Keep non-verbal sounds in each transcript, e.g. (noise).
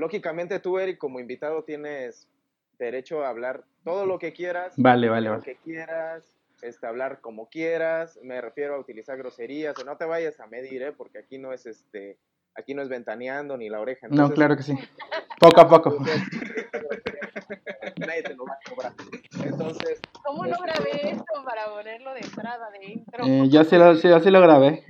lógicamente tú, Eric, como invitado tienes derecho a hablar todo lo que quieras. Vale, vale, Lo vale. que quieras, este, hablar como quieras. Me refiero a utilizar groserías. O no te vayas a medir, ¿eh? Porque aquí no es este. Aquí no es ventaneando ni la oreja. No, entonces- claro que sí. Poco a poco. (laughs) Nadie te lo va a cobrar. Entonces, ¿Cómo no grabé esto para ponerlo de entrada, de intro? Eh, yo sí lo, sí, yo sí lo grabé.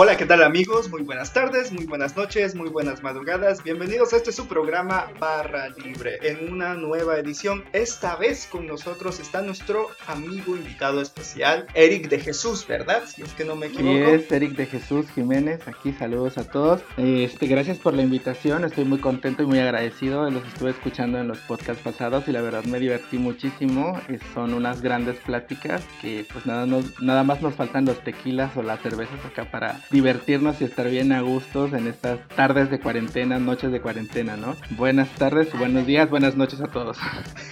Hola, ¿qué tal amigos? Muy buenas tardes, muy buenas noches, muy buenas madrugadas. Bienvenidos a este su programa Barra Libre en una nueva edición. Esta vez con nosotros está nuestro amigo invitado especial, Eric de Jesús, ¿verdad? Si es que no me equivoco. es Eric de Jesús Jiménez, aquí saludos a todos. Este, gracias por la invitación, estoy muy contento y muy agradecido. Los estuve escuchando en los podcasts pasados y la verdad me divertí muchísimo. Son unas grandes pláticas que pues nada, nos- nada más nos faltan los tequilas o las cervezas acá para divertirnos y estar bien a gustos en estas tardes de cuarentena, noches de cuarentena, ¿no? Buenas tardes, buenos días, buenas noches a todos.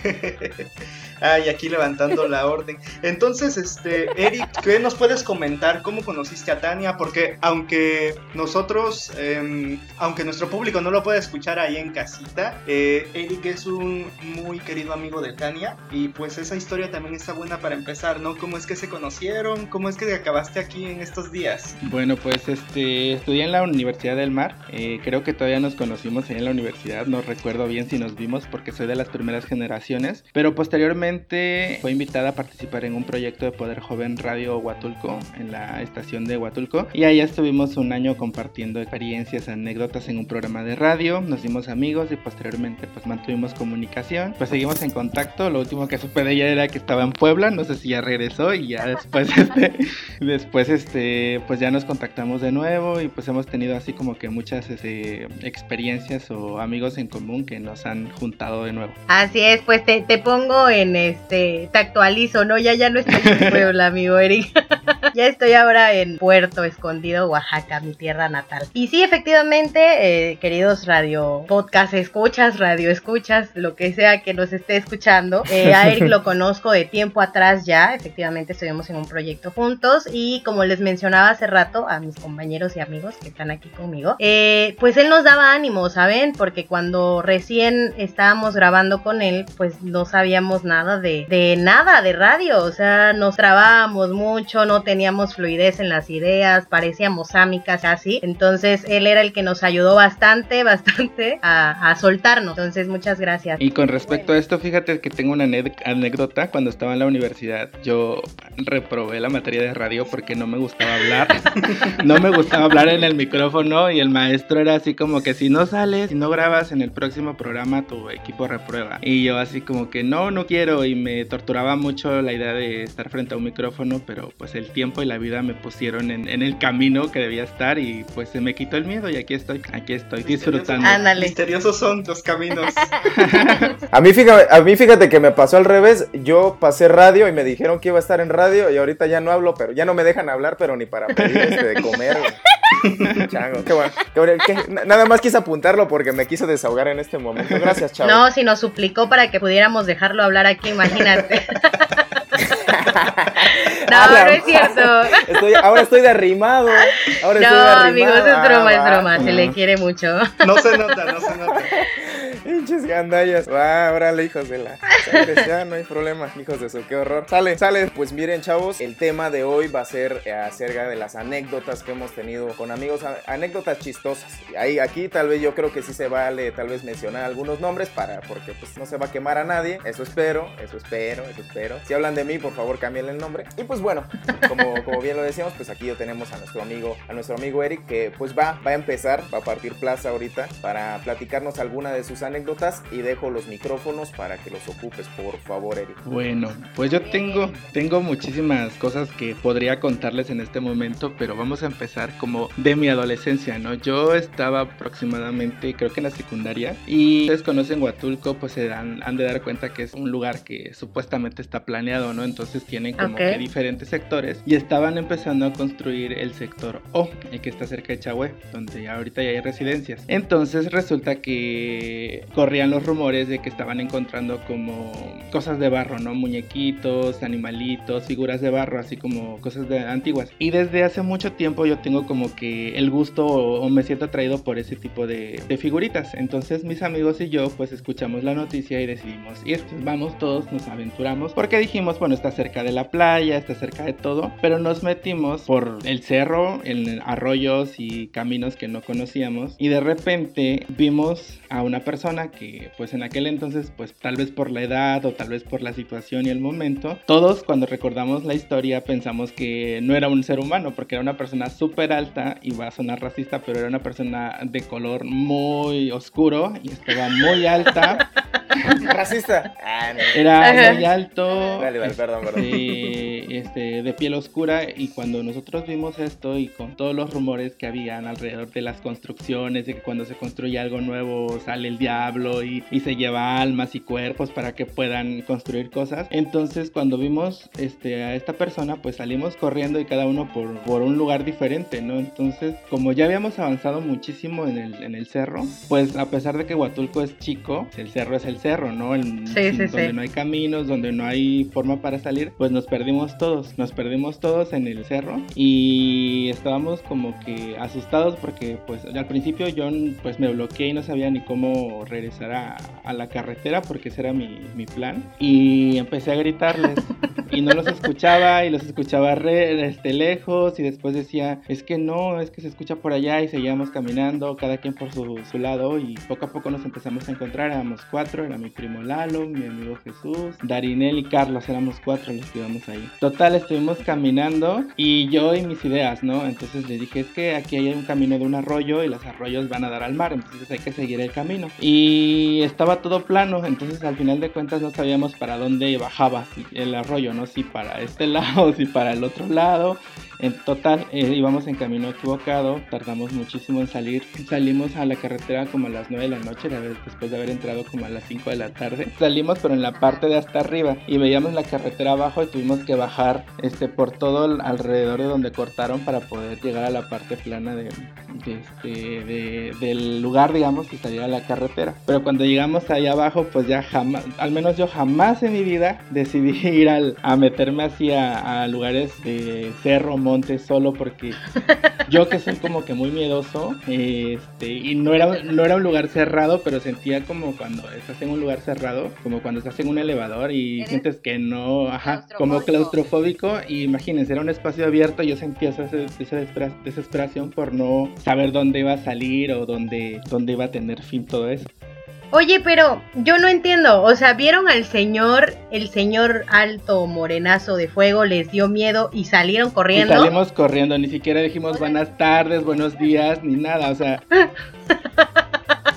(laughs) Ay, aquí levantando la orden. Entonces, este, Eric, ¿qué nos puedes comentar? ¿Cómo conociste a Tania? Porque aunque nosotros, em, aunque nuestro público no lo puede escuchar ahí en casita, eh, Eric es un muy querido amigo de Tania y pues esa historia también está buena para empezar, ¿no? ¿Cómo es que se conocieron? ¿Cómo es que acabaste aquí en estos días? Bueno, pues este estudié en la Universidad del Mar. eh, creo que todavía nos conocimos en la universidad. No recuerdo bien si nos vimos porque soy de las primeras generaciones. Pero posteriormente fue invitada a participar en un proyecto de Poder Joven Radio Huatulco en la estación de Huatulco. Y ahí estuvimos un año compartiendo experiencias, anécdotas en un programa de radio. Nos dimos amigos y posteriormente pues mantuvimos comunicación. Pues seguimos en contacto. Lo último que supe de ella era que estaba en Puebla. No sé si ya regresó y ya después (laughs) este después este pues ya nos contactamos de nuevo y pues hemos tenido así como que muchas este, experiencias o amigos en común que nos han juntado de nuevo. Así es, pues te, te pongo en este, te actualizo, ¿no? Ya ya no estoy en (laughs) Puebla, amigo Eric. (laughs) ya estoy ahora en Puerto Escondido, Oaxaca, mi tierra natal. Y sí, efectivamente, eh, queridos radio podcast escuchas, radio escuchas, lo que sea que nos esté escuchando, eh, a Eric lo (laughs) conozco de tiempo atrás ya, efectivamente estuvimos en un proyecto juntos y como les mencionaba hace rato a mis compañeros y amigos que están aquí conmigo, eh, pues él nos daba ánimo, ¿saben? Porque cuando recién estábamos grabando con él, pues no sabíamos nada de, de nada de radio, o sea, nos trabábamos mucho, no teníamos fluidez en las ideas, parecíamos ámicas casi, entonces él era el que nos ayudó bastante, (laughs) bastante a, a soltarnos, entonces muchas gracias. Y con respecto a esto, fíjate que tengo una anécdota. Cuando estaba en la universidad, yo reprobé la materia de radio porque no me gustaba hablar. (laughs) no me gustaba hablar en el micrófono y el maestro era así como que si no sales, si no grabas en el próximo programa, tu equipo reprueba. Y yo así como que no, no quiero y me torturaba mucho la idea de estar frente a un micrófono, pero pues el tiempo y la vida me pusieron en, en el camino que debía estar y pues se me quitó el miedo y aquí estoy, aquí estoy disfrutando. Ándale. Misteriosos son los caminos. (laughs) a mí, fíjate, a mí fíjate que me pasó al revés. Yo pasé radio y me dijeron que iba a estar en radio y ahorita ya no hablo, pero ya no me dejan hablar, pero ni para pedir este, comer. güey. (laughs) Chango, qué bueno. qué bueno, qué- nada más quise apuntarlo porque me quiso desahogar en este momento. Gracias, chavo. No, si nos suplicó para que pudiéramos dejarlo hablar aquí, imagínate. (laughs) no, no es cierto. (laughs) Estoy, ahora estoy derrimado. Ahora No, estoy derrimado. amigos, es broma, es Ah, broma, va. se le quiere mucho. No se nota, no se nota. Pinches gandallas. Va, órale, hijos de la. Ya no hay problema, hijos de su, qué horror. Sale, sale. Pues miren, chavos, el tema de hoy va a ser acerca de las anécdotas que hemos tenido con amigos, anécdotas chistosas. Ahí, aquí tal vez yo creo que sí se vale tal vez mencionar algunos nombres para, porque pues no se va a quemar a nadie. Eso espero, eso espero, eso espero. Si hablan de mí, por favor, cámbienle el nombre. Y pues bueno, como, bien lo decíamos, pues aquí ya tenemos a nuestro amigo, a nuestro amigo Eric, que pues va, va a empezar, va a partir plaza ahorita para platicarnos alguna de sus anécdotas y dejo los micrófonos para que los ocupe pues por favor, Eric. Bueno, pues yo tengo, tengo muchísimas cosas que podría contarles en este momento, pero vamos a empezar como de mi adolescencia, ¿no? Yo estaba aproximadamente, creo que en la secundaria, y ustedes conocen Huatulco, pues se dan, han de dar cuenta que es un lugar que supuestamente está planeado, ¿no? Entonces tienen como que diferentes sectores y estaban empezando a construir el sector O, el que está cerca de Chahue, donde ahorita ya hay residencias. Entonces resulta que corrían los rumores de que estaban encontrando como cosas de barro, ¿no? Muñequitos, animalitos, figuras de barro, así como cosas de antiguas. Y desde hace mucho tiempo yo tengo como que el gusto o, me siento atraído por ese tipo de, de, figuritas. Entonces mis amigos y yo pues escuchamos la noticia y decidimos ir. Vamos todos, nos aventuramos porque dijimos, bueno, está cerca de la playa, está cerca de todo, pero nos metimos por el cerro, en arroyos y caminos que no conocíamos y de repente vimos a una persona que pues en aquel entonces pues tal vez por la edad o tal vez por la situación y el momento, todos cuando recordamos la historia pensamos que no era un ser humano porque era una persona súper alta y va a sonar racista, pero era una persona de color muy oscuro y estaba muy alta. (laughs) Racista. Ah, era muy alto. Este, este, de piel oscura. Y cuando nosotros vimos esto y con todos los rumores que habían alrededor de las construcciones, de que cuando se construye algo nuevo sale el diablo y, se lleva almas y cuerpos para que puedan construir cosas. Entonces, cuando vimos este, a esta persona, pues salimos corriendo y cada uno por, por un lugar diferente, ¿no? Entonces, como ya habíamos avanzado muchísimo en el, en el cerro, pues a pesar de que Huatulco es chico, el cerro es el cerro, ¿no? donde no hay caminos, donde no hay forma para salir, pues nos perdimos todos, nos perdimos todos en el cerro y estábamos como que asustados porque pues al principio yo pues me bloqueé y no sabía ni cómo regresar a, a la carretera porque ese era mi, mi plan y empecé a gritarles (laughs) y no los escuchaba y los escuchaba re, este, lejos y después decía, es que no, es que se escucha por allá y seguíamos caminando, cada quien por su, su lado y poco a poco nos empezamos a encontrar, éramos cuatro, era mi primo Lalo, mi amigo Jesús, Darinel y Carlos, éramos cuatro los que íbamos ahí. Total, estuvimos caminando y yo y mis ideas, ¿no? Entonces le dije, es que aquí hay un camino de un arroyo y los arroyos van a dar al mar, entonces hay que seguir el camino. Y estaba todo plano, entonces al final de cuentas no sabíamos para dónde bajaba el arroyo, ¿no? Si para este (laughs) lado, si para el otro lado. En total, eh, íbamos en camino equivocado, tardamos muchísimo en salir. Salimos a la carretera como a las 9 de la noche, después de haber entrado como a las 5 de la tarde. Salimos, pero en la parte de hasta arriba y veíamos la carretera abajo y tuvimos que bajar este, por todo alrededor de donde cortaron para poder llegar a la parte plana de, este, del lugar, digamos, y salir a la carretera. Pero cuando llegamos ahí abajo, pues ya jamás, al menos yo jamás en mi vida decidí (laughs) ir al, a meterme así a, lugares de cerro, monte, solo porque yo que soy como que muy miedoso, este, y no era, no era un lugar cerrado, pero sentía como cuando estás en un lugar cerrado, como cuando estás en un elevador y sientes que no, ajá, como claustrofóbico, y imagínense, era un espacio abierto, y yo sentía esa, esa desesperación por no saber dónde iba a salir o dónde, dónde iba a tener fin todo eso. Oye, pero yo no entiendo, o sea, vieron al señor, el señor alto morenazo de fuego, les dio miedo y salieron corriendo. Y salimos corriendo, ni siquiera dijimos buenas tardes, buenos días, ni nada, o sea. (laughs)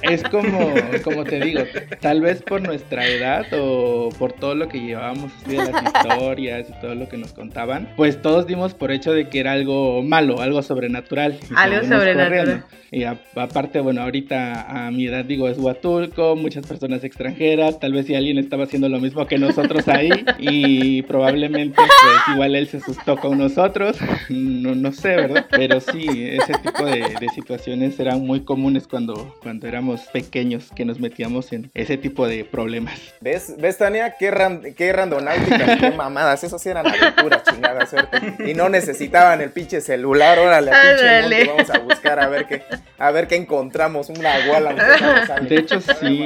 es como, como te digo, tal vez por nuestra edad o por todo lo que llevábamos de las historias y todo lo que nos contaban, pues todos dimos por hecho de que era algo malo, algo sobrenatural. Algo sobrenatural. Y aparte, bueno, ahorita a mi edad digo es Huatulco, muchas personas extranjeras, tal vez si alguien estaba haciendo lo mismo que nosotros ahí y probablemente pues igual él se asustó con nosotros, no, no sé, ¿verdad? Pero sí, ese tipo de, de situaciones eran muy comunes cuando, cuando éramos pequeños, que nos metíamos en ese tipo de problemas. ¿Ves, ¿Ves Tania? Qué, ran, qué randonáutica, qué (laughs) mamadas, esas sí eran aventuras, chingada suerte. Y no necesitaban el pinche celular, órale, pinche vamos a buscar a ver qué a ver qué encontramos, una guala. (laughs) De hecho, sí.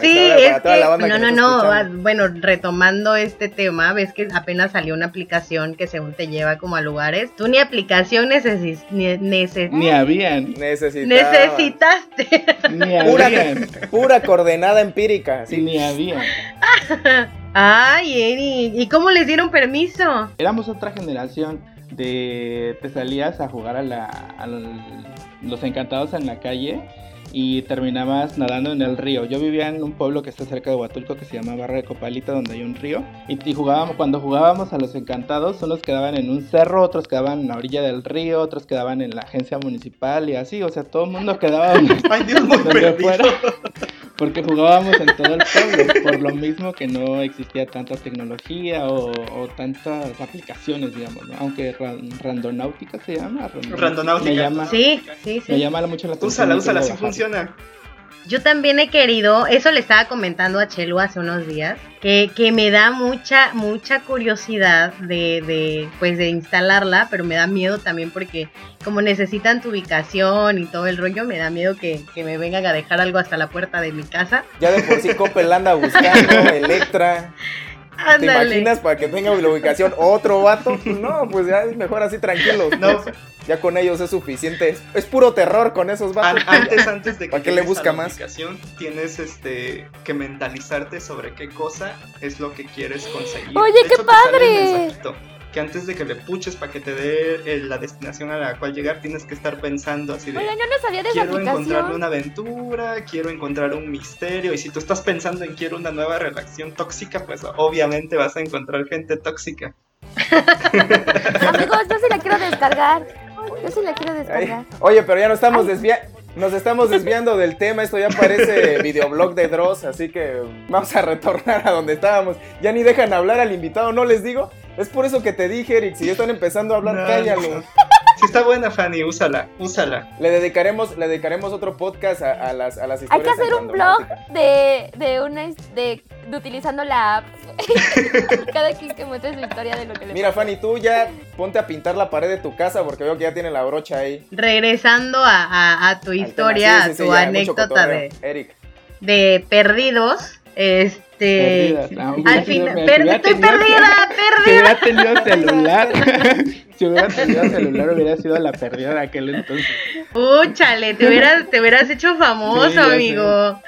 Sí, es que, no, no, no, bueno, retomando este tema, ves que apenas salió una aplicación que según te lleva como a lugares. Tú ni aplicación neces ni, ni habían. Necesitaste. Ni habían. Pura, coordenada empírica. Sí, ni había. Ay, Eri, ¿y cómo les dieron permiso? Éramos otra generación de te salías a jugar a la, los encantados en la calle y terminabas nadando en el río. Yo vivía en un pueblo que está cerca de Huatulco que se llama Barra de Copalita, donde hay un río. Y, jugábamos, cuando jugábamos a los encantados, unos quedaban en un cerro, otros quedaban en la orilla del río, otros quedaban en la agencia municipal y así. O sea, todo el mundo quedaba (laughs) Ay, Dios, donde fuera. Porque jugábamos en todo el pueblo, por lo mismo que no existía tanta tecnología o, tantas aplicaciones, digamos, ¿no? Aunque randonáutica se llama. Randonáutica. Me llama, sí, sí, sí. Me llama mucho la atención. Úsala, úsala, sí funciona. Yo también he querido, eso le estaba comentando a Chelu hace unos días, que, que me da mucha, mucha curiosidad de, de, pues de instalarla, pero me da miedo también porque como necesitan tu ubicación y todo el rollo, me da miedo que, que me vengan a dejar algo hasta la puerta de mi casa. Ya de por sí Coppel anda buscando, (laughs) Electra. ¿Te imaginas para que tenga la ubicación otro vato? No, pues ya es mejor así tranquilos. No. Ya con ellos es suficiente. Es, puro terror con esos vatos. Antes, antes de que ¿Para qué le busca más? Ubicación, tienes este que mentalizarte sobre qué cosa es lo que quieres conseguir. Oye, qué padre que antes de que le puches para que te dé eh, la destinación a la cual llegar, tienes que estar pensando así de... Oye, yo no sabía de quiero encontrarme una aventura, quiero encontrar un misterio, y si tú estás pensando en quiero una nueva relación tóxica, pues obviamente vas a encontrar gente tóxica. (laughs) Amigos, yo sí la quiero descargar. Yo sí la quiero descargar. oye, pero ya no estamos desviando. Nos estamos desviando del tema, esto ya parece (laughs) videoblog de Dross, así que vamos a retornar a donde estábamos. Ya ni dejan hablar al invitado, ¿no les digo? Es por eso que te dije, Eric, si ya están empezando a hablar, cállalo. Si está buena, Fanny, úsala, úsala. Le dedicaremos, le dedicaremos otro podcast a, las, a las historias. Hay que hacer un blog de, de una de, de utilizando la app. (laughs) Cada quien que muestre su historia de lo que le Mira, Fanny, tú ya ponte a pintar la pared de tu casa porque veo que ya tiene la brocha ahí. Regresando a, a, tu historia, a tu anécdota de, Eric. de perdidos. Este. Al final. estoy perdida, perdida. Si hubiera tenido (laughs) celular. (laughs) si hubiera tenido celular, hubiera sido la perdida de aquel entonces. Úchale, te hubieras, (laughs) te hubieras hecho famoso, amigo.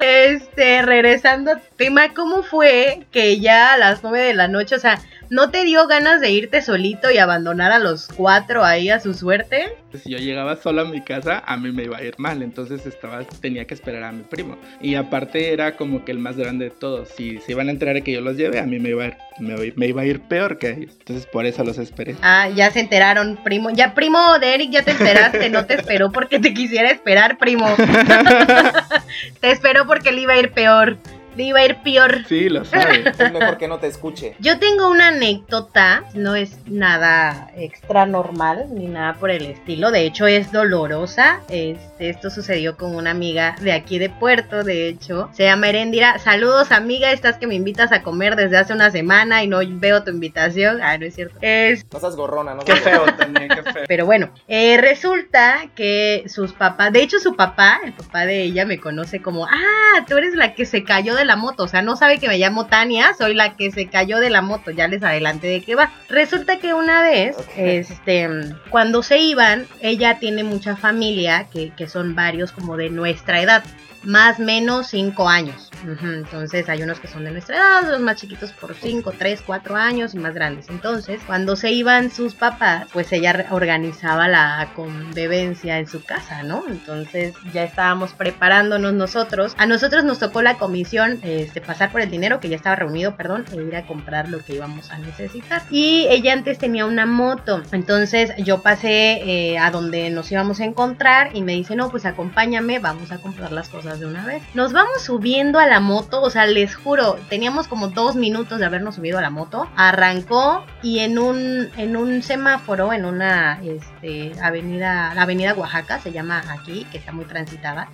Este, regresando tema, ¿cómo fue que ya a las nueve de la noche, o sea, ¿No te dio ganas de irte solito y abandonar a los cuatro ahí a su suerte? Pues si yo llegaba solo a mi casa, a mí me iba a ir mal, entonces estaba, tenía que esperar a mi primo. Y aparte era como que el más grande de todos. Si se iban a enterar de que yo los llevé, a mí me iba a ir, me, iba a ir peor que ellos. Entonces por eso los esperé. Ah, ya se enteraron, primo. Ya, primo de Eric, ya te esperaste, no te esperó porque te quisiera esperar, primo. (laughs) (laughs) te esperó porque le iba a ir peor iba a ir peor. Sí, lo sabe. es (laughs) mejor que no te escuche. Yo tengo una anécdota, no es nada extra normal ni nada por el estilo, de hecho es dolorosa. Este, esto sucedió con una amiga de aquí de Puerto, de hecho. Se llama Erendira. Saludos, amiga, estás que me invitas a comer desde hace una semana y no veo tu invitación. Ah, no es cierto. Es... No seas gorrona, no Qué feo también, qué feo. Pero bueno, eh, resulta que sus papás, de hecho su papá, el papá de ella me conoce como, ah, tú eres la que se cayó de la moto, o sea, no sabe que me llamo Tania, soy la que se cayó de la moto, ya les adelante de qué va. Resulta que una vez, este, cuando se iban, ella tiene mucha familia, que, que son varios como de nuestra edad más menos 5 años. Entonces hay unos que son de nuestra edad, los más chiquitos por 5, 3, 4 años y más grandes. Entonces, cuando se iban sus papás, pues ella organizaba la convivencia en su casa, ¿no? Entonces ya estábamos preparándonos nosotros. A nosotros nos tocó la comisión este, pasar por el dinero que ya estaba reunido, perdón, e ir a comprar lo que íbamos a necesitar. Y ella antes tenía una moto. Entonces yo pasé eh, a donde nos íbamos a encontrar y me dice, no, pues acompáñame, vamos a comprar las cosas de una vez. Nos vamos subiendo a la moto, o sea, les juro, teníamos como dos minutos de habernos subido a la moto. Arrancó y en un, en un semáforo, en una este, avenida, la avenida Oaxaca, se llama aquí, que está muy transitada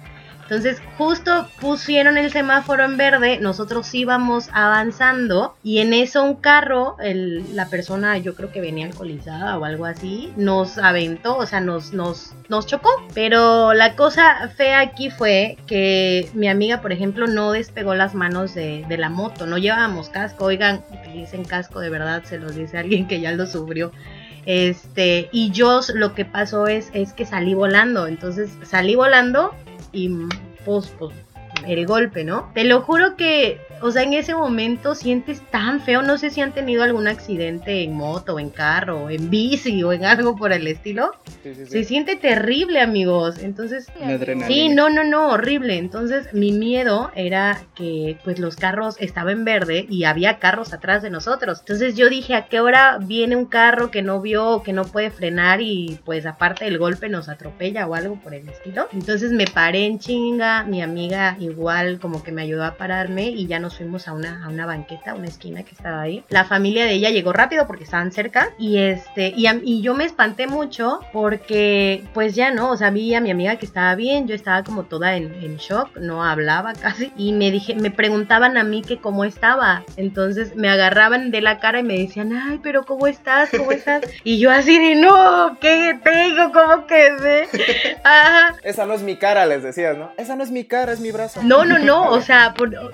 entonces, justo pusieron el semáforo en verde, nosotros íbamos avanzando y en eso un carro, la persona yo creo que venía alcoholizada o algo así, nos aventó, o sea, nos, nos, nos chocó. Pero la cosa fea aquí fue que mi amiga, por ejemplo, no despegó las manos de, de la moto, no llevábamos casco, oigan, utilicen casco, de verdad, se los dice alguien que ya lo sufrió. Este, y yo lo que pasó es, es que salí volando. Entonces salí volando y pues, pues el golpe, ¿no? Te lo juro que, o sea, en ese momento sientes tan feo, no sé si han tenido algún accidente en moto, en carro, en bici o en algo por el estilo. Sí, sí, sí. Se siente terrible, amigos. Entonces. Sí, no, no, no, horrible. Entonces, mi miedo era que pues los carros estaban en verde y había carros atrás de nosotros. Entonces yo dije, ¿a qué hora viene un carro que no vio, que no puede frenar y pues aparte del golpe nos atropella o algo por el estilo? Entonces me paré en chinga, mi amiga igual como que me ayudó a pararme y ya nos fuimos a una, a una banqueta, a una esquina que estaba ahí. La familia de ella llegó rápido porque estaban cerca y este, y, a- y yo me espanté mucho porque pues ya no, o sea, vi a mi amiga que estaba bien, yo estaba como toda en, en shock, no hablaba (laughs) casi y me dije, me preguntaban a mí que cómo estaba, entonces me agarraban de la cara y me decían, ay, pero ¿cómo estás? ¿Cómo estás? (laughs) Y yo así de, no, ¿qué tengo? ¿Cómo quedé? (laughs) Ajá. Esa no es mi cara, les decías, ¿no? Esa no es mi cara, es mi brazo. No, no, no, o sea, por-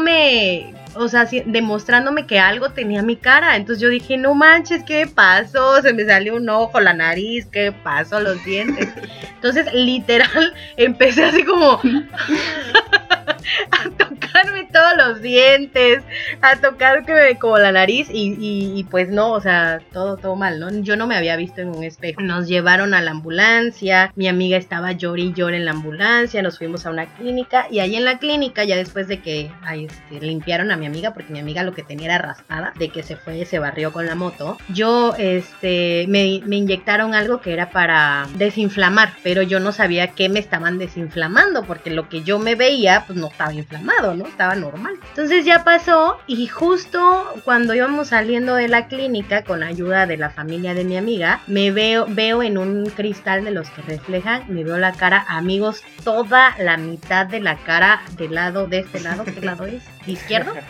me o sea, demostrándome que algo tenía mi cara. Entonces yo dije, no manches, ¿qué pasó? Se me salió un ojo, la nariz, ¿qué pasó? Los dientes. (laughs) Entonces, literal, empecé así como (laughs) a tocarme todos los dientes, a tocarme como la nariz y, y- y pues no, o sea, todo, todo mal, ¿no? Yo no me había visto en un espejo. Nos llevaron a la ambulancia, mi amiga estaba llorando y llorando en la ambulancia, nos fuimos a una clínica y ahí en la clínica, ya después de que ay, este, limpiaron a mi amiga, porque mi amiga lo que tenía era raspada, de que se fue, se barrió con la moto, yo, este, me, me inyectaron algo que era para desinflamar, pero yo no sabía qué me estaban desinflamando, porque lo que yo me veía, pues no estaba inflamado, ¿no? Estaba normal. Entonces ya pasó y justo cuando íbamos saliendo de la clínica con ayuda de la familia de mi amiga, me veo, veo en un cristal de los que reflejan, me veo la cara, amigos, toda la mitad de la cara del lado, de este lado, ¿qué lado es? (laughs) ¿Izquierdo? (laughs)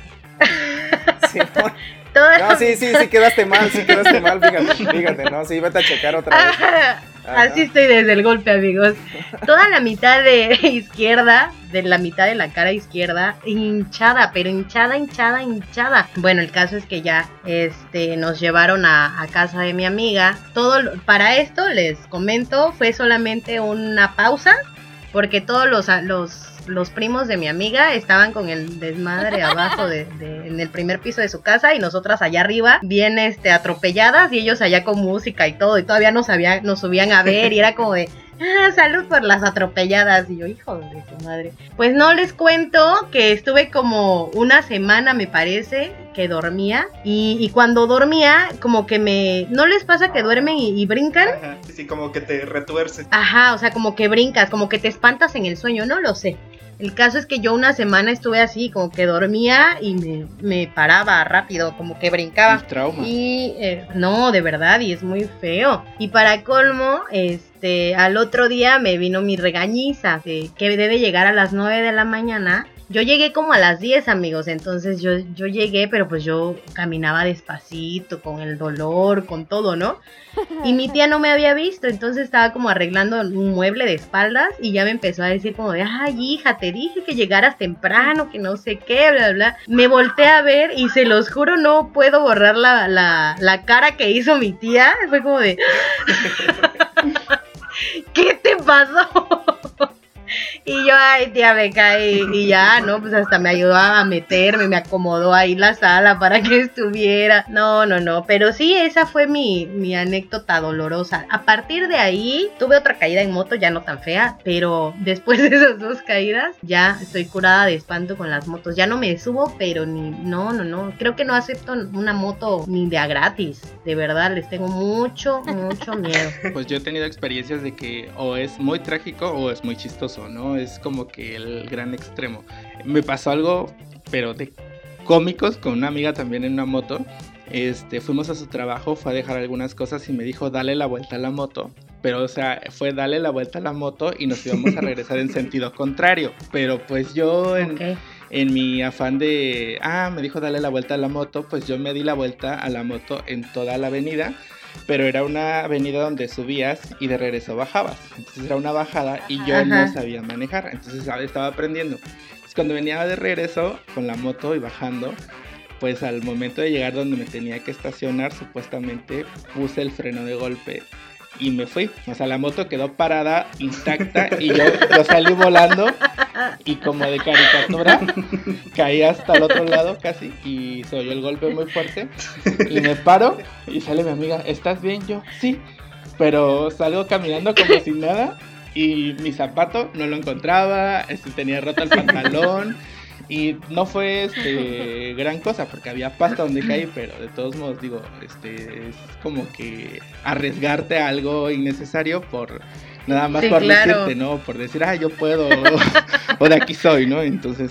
Sí, (laughs) no, sí, sí, sí quedaste mal, sí quedaste mal, fíjate, fíjate, ¿no? Sí, vete a checar otra vez. Así estoy desde el golpe, amigos. Toda la mitad de (laughs) izquierda, de la mitad de la cara izquierda, hinchada, pero hinchada, hinchada, hinchada. Bueno, el caso es que ya este, nos llevaron a, a casa de mi amiga. Todo lo- para esto les comento, fue solamente una pausa, porque todos los, los, los primos de mi amiga estaban con el desmadre (laughs) abajo de, de- en el primer piso de su casa y nosotras allá arriba, bien este, atropelladas y ellos allá con música y todo y todavía nos, había, nos subían a ver y era como de, (laughs) ah, salud por las atropelladas y yo, hijo de su madre. Pues no les cuento que estuve como una semana me parece que dormía y, y cuando dormía como que me, ¿no les pasa que duermen y- y brincan? Ajá, sí, sí, como que te retuerces. Ajá, o sea, como que brincas, como que te espantas en el sueño, no lo sé. El caso es que yo una semana estuve así, como que dormía y me, me paraba rápido, como que brincaba. El trauma. Y eh, no, de verdad, y es muy feo. Y para colmo, este, al otro día me vino mi regañiza, de que debe llegar a las 9 de la mañana. Yo llegué como a las 10, amigos, entonces yo, yo llegué, pero pues yo caminaba despacito, con el dolor, con todo, ¿no? (laughs) Y mi tía no me había visto, entonces estaba como arreglando un mueble de espaldas y ya me empezó a decir como de, ay hija, te dije que llegaras temprano, que no sé qué, bla, bla. Me volteé a ver y se los juro no puedo borrar la, la, la cara que hizo mi tía. Fue como de, (laughs) ¿qué te pasó? Y yo, ay, tía, me caí. Y ya, ¿no? Pues hasta me ayudó a meterme, me acomodó ahí la sala para que (laughs) estuviera. No, no, no. Pero sí, esa fue mi, mi anécdota dolorosa. A partir de ahí, tuve otra caída en moto, ya no tan fea. Pero después de esas dos caídas, ya estoy curada de espanto con las motos. Ya no me subo, pero ni. No, no, no. Creo que no acepto una moto ni de a gratis. De verdad, les tengo mucho, mucho miedo. (laughs) Pues yo he tenido experiencias de que o es muy trágico o es muy chistoso, ¿no? Es como que el gran extremo. Me pasó algo, pero de cómicos, con una amiga también en una moto. Este, fuimos a su trabajo, fue a dejar algunas cosas y me dijo, dale la vuelta a la moto. Pero, o sea, fue darle la vuelta a la moto y nos íbamos a regresar en sentido contrario. Pero pues yo en, en mi afán de, ah, me dijo darle la vuelta a la moto, pues yo me di la vuelta a la moto en toda la avenida, pero era una avenida donde subías y de regreso bajabas. Entonces era una bajada y yo no sabía manejar, entonces estaba aprendiendo. Entonces cuando venía de regreso con la moto y bajando, pues al momento de llegar donde me tenía que estacionar, supuestamente puse el freno de golpe y me fui. O sea, la moto quedó parada, intacta, y yo lo salí volando y como de caricatura caí hasta el otro lado casi y se oyó el golpe muy fuerte y me paro y sale mi amiga, ¿estás bien? Yo, sí, pero salgo caminando como sin nada y mi zapato no lo encontraba, este, tenía roto el pantalón. Y no fue este (laughs) gran cosa porque había pasta donde caí, pero de todos modos digo, este es como que arriesgarte a algo innecesario por nada más por decirte, ¿no? Por decir, ah, yo puedo (laughs) o de aquí soy, ¿no? Entonces,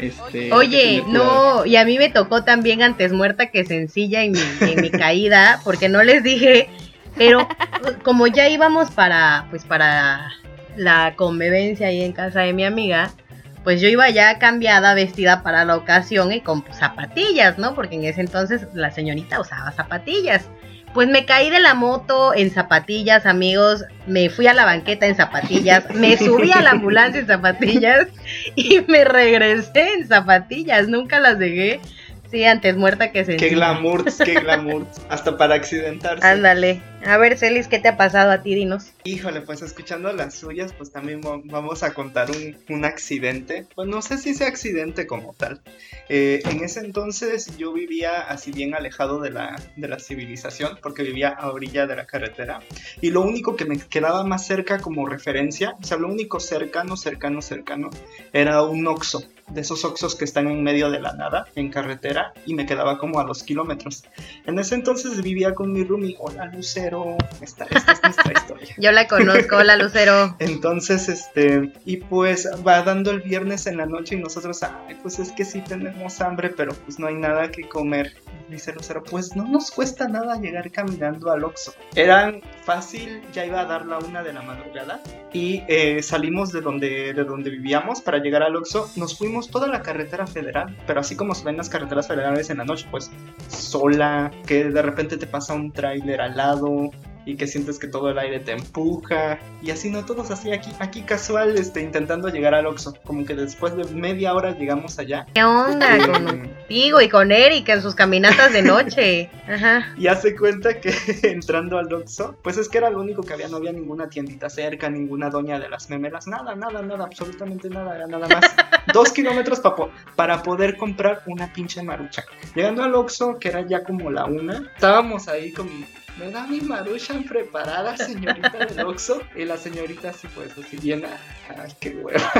este Oye, no, y a mí me tocó también antes muerta que sencilla en mi, en mi caída, porque no les dije, pero como ya íbamos para pues para la convivencia ahí en casa de mi amiga, pues yo iba ya cambiada, vestida para la ocasión y con zapatillas, ¿no? Porque en ese entonces la señorita usaba zapatillas. Pues me caí de la moto en zapatillas, amigos. Me fui a la banqueta en zapatillas. Me (laughs) subí a la ambulancia en zapatillas. Y me regresé en zapatillas. Nunca las dejé. Sí, antes muerta que se. Qué glamour, qué (laughs) glamour. Hasta para accidentarse. Ándale. A ver, Celis, ¿qué te ha pasado a ti? Dinos. Híjole, pues escuchando las suyas, pues también vamos a contar un, accidente. Pues no sé si sea accidente como tal. Eh, en ese entonces yo vivía así bien alejado de la, de la civilización, porque vivía a orilla de la carretera. Y lo único que me quedaba más cerca como referencia, o sea, lo único cercano, cercano, cercano, era un oxo de esos oxos que están en medio de la nada, en carretera, y me quedaba como a dos kilómetros. En ese entonces vivía con mi roomie, hola Lucero, esta, esta es nuestra (laughs) historia. Yo la conozco, hola Lucero. (laughs) Entonces, este, y pues va dando el viernes en la noche y nosotros, ay, pues es que sí tenemos hambre, pero pues no hay nada que comer. Dice Lucero, pues no nos cuesta nada llegar caminando al Oxxo. Eran fácil, ya iba a dar la una de la madrugada y eh, salimos de donde, de donde vivíamos para llegar al Oxxo. Nos fuimos toda la carretera federal, pero así como se ven las carreteras federales en la noche, pues sola, que de repente te pasa un tráiler al lado, y que sientes que todo el aire te empuja. Y así no todos así aquí aquí casual este intentando llegar al Oxxo. Como que después de media hora llegamos allá. Qué onda contigo (laughs) y con Eric en sus caminatas de noche. Ajá. y hace cuenta que (laughs) entrando al Oxxo pues es que era lo único que había. No había ninguna tiendita cerca ninguna doña de las memelas. Nada nada nada absolutamente nada. Era nada más (laughs) dos kilómetros para poder comprar una pinche marucha llegando al Oxxo que era ya como la una estábamos ahí con me da mi maruchan preparada, señorita del Oxxo. Y la señorita así pues, así llena. Ay, qué hueva.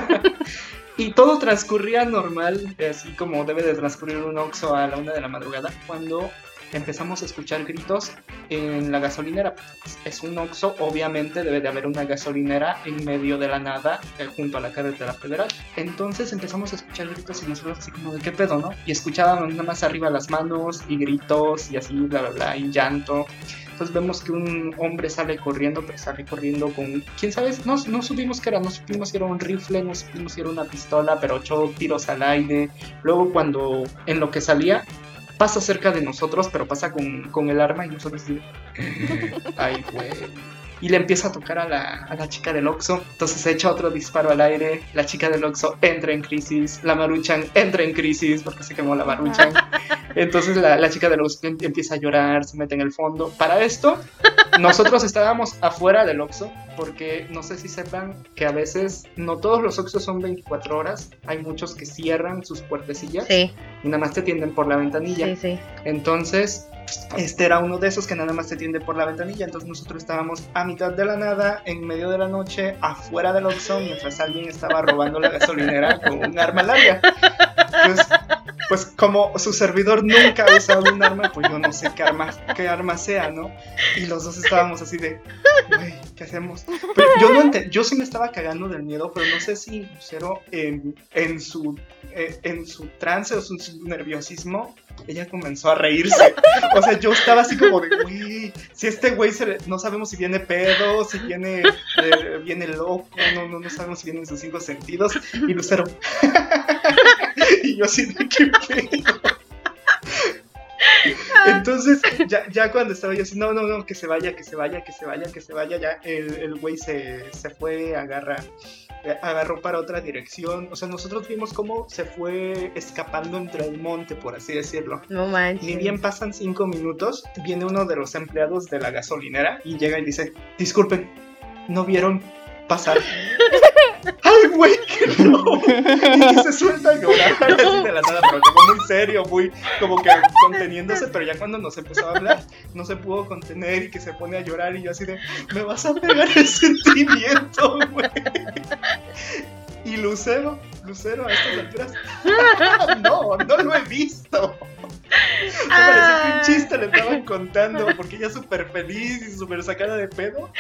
y todo transcurría normal, así como debe de transcurrir un Oxxo a la una de la madrugada, cuando empezamos a escuchar gritos en la gasolinera. Es un Oxxo, obviamente debe de haber una gasolinera en medio de la nada, eh, junto a la carretera federal. Entonces empezamos a escuchar gritos y nosotros así como de qué pedo, ¿no? Y escuchábamos nada más arriba las manos y gritos y así, bla, bla, bla, y llanto. Entonces vemos que un hombre sale corriendo, pero sale corriendo con, quién sabe, no, no supimos que era, no supimos si era un rifle, no supimos si era una pistola, pero ocho tiros al aire. Luego cuando en lo que salía, pasa cerca de nosotros, pero pasa con, con el arma y nosotros (laughs) ay, güey y le empieza a tocar a la, a la chica del Oxxo. Entonces se echa otro disparo al aire, la chica del Oxxo entra en crisis, la Maruchan entra en crisis porque se quemó la Maruchan. (laughs) Entonces la, la chica del Oxxo em, empieza a llorar, se mete en el fondo. Para esto, nosotros estábamos afuera del Oxxo porque no sé si sepan que a veces no todos los Oxxos son 24 horas, hay muchos que cierran sus puertecillas y nada más te atienden por la ventanilla. Sí, sí. Entonces este era uno de esos que nada más se tiende por la ventanilla, entonces nosotros estábamos a mitad de la nada, en medio de la noche, afuera del Oxxo, mientras alguien estaba robando la gasolinera con un arma larga. Pues, pues como su servidor nunca ha usado un arma, pues yo no sé qué arma, qué arma sea, ¿no? Y los dos estábamos así de, ¿qué hacemos? (laughs) Yo, no yo sí me estaba cagando del miedo, pero no sé si Lucero en, su, eh, en su trance o su nerviosismo ella comenzó a reírse. O sea, yo estaba así como de, güey, si este güey no sabemos si viene pedo, si viene, eh, viene loco, no, no, no sabemos si viene en sus cinco sentidos. Y Lucero, (laughs) y yo así de qué pedo. Entonces, ya, ya, cuando estaba yo así, no, no, no, que se vaya, que se vaya, que se vaya, que se vaya, ya el, el güey se, se fue, agarra agarró para otra dirección. O sea, nosotros vimos cómo se fue escapando entre el monte, por así decirlo. No manches. Ni bien pasan cinco minutos, viene uno de los empleados de la gasolinera y llega y dice, disculpen, ¿no vieron pasar? (laughs) ¡Ay, ay, güey, que no. Y se suelta a llorar (laughs) así de la nada, pero como muy serio, muy como que conteniéndose, pero ya cuando nos empezó a hablar, no se pudo contener y que se pone a llorar y yo así de, me vas a pegar el (laughs) sentimiento, güey. Y Lucero, Lucero a estas alturas, (laughs) no, no lo he visto. Me pareció que un chiste le estaban contando porque ella súper feliz y súper sacada de pedo.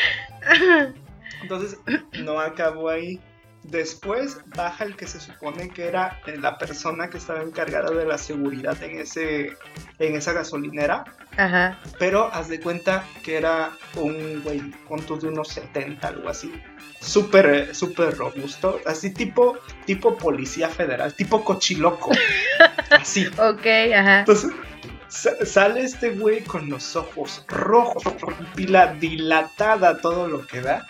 Entonces, no acabó ahí. Después baja el que se supone que era la persona que estaba encargada de la seguridad en, ese, en esa gasolinera. Ajá. Pero haz de cuenta que era un güey punto de unos 70, algo así. Súper, eh, súper robusto. Así tipo, tipo policía federal, tipo cochiloco. (laughs) Así. Ok, ajá. Entonces, sale este güey con los ojos rojos, pila dilatada, todo lo que da.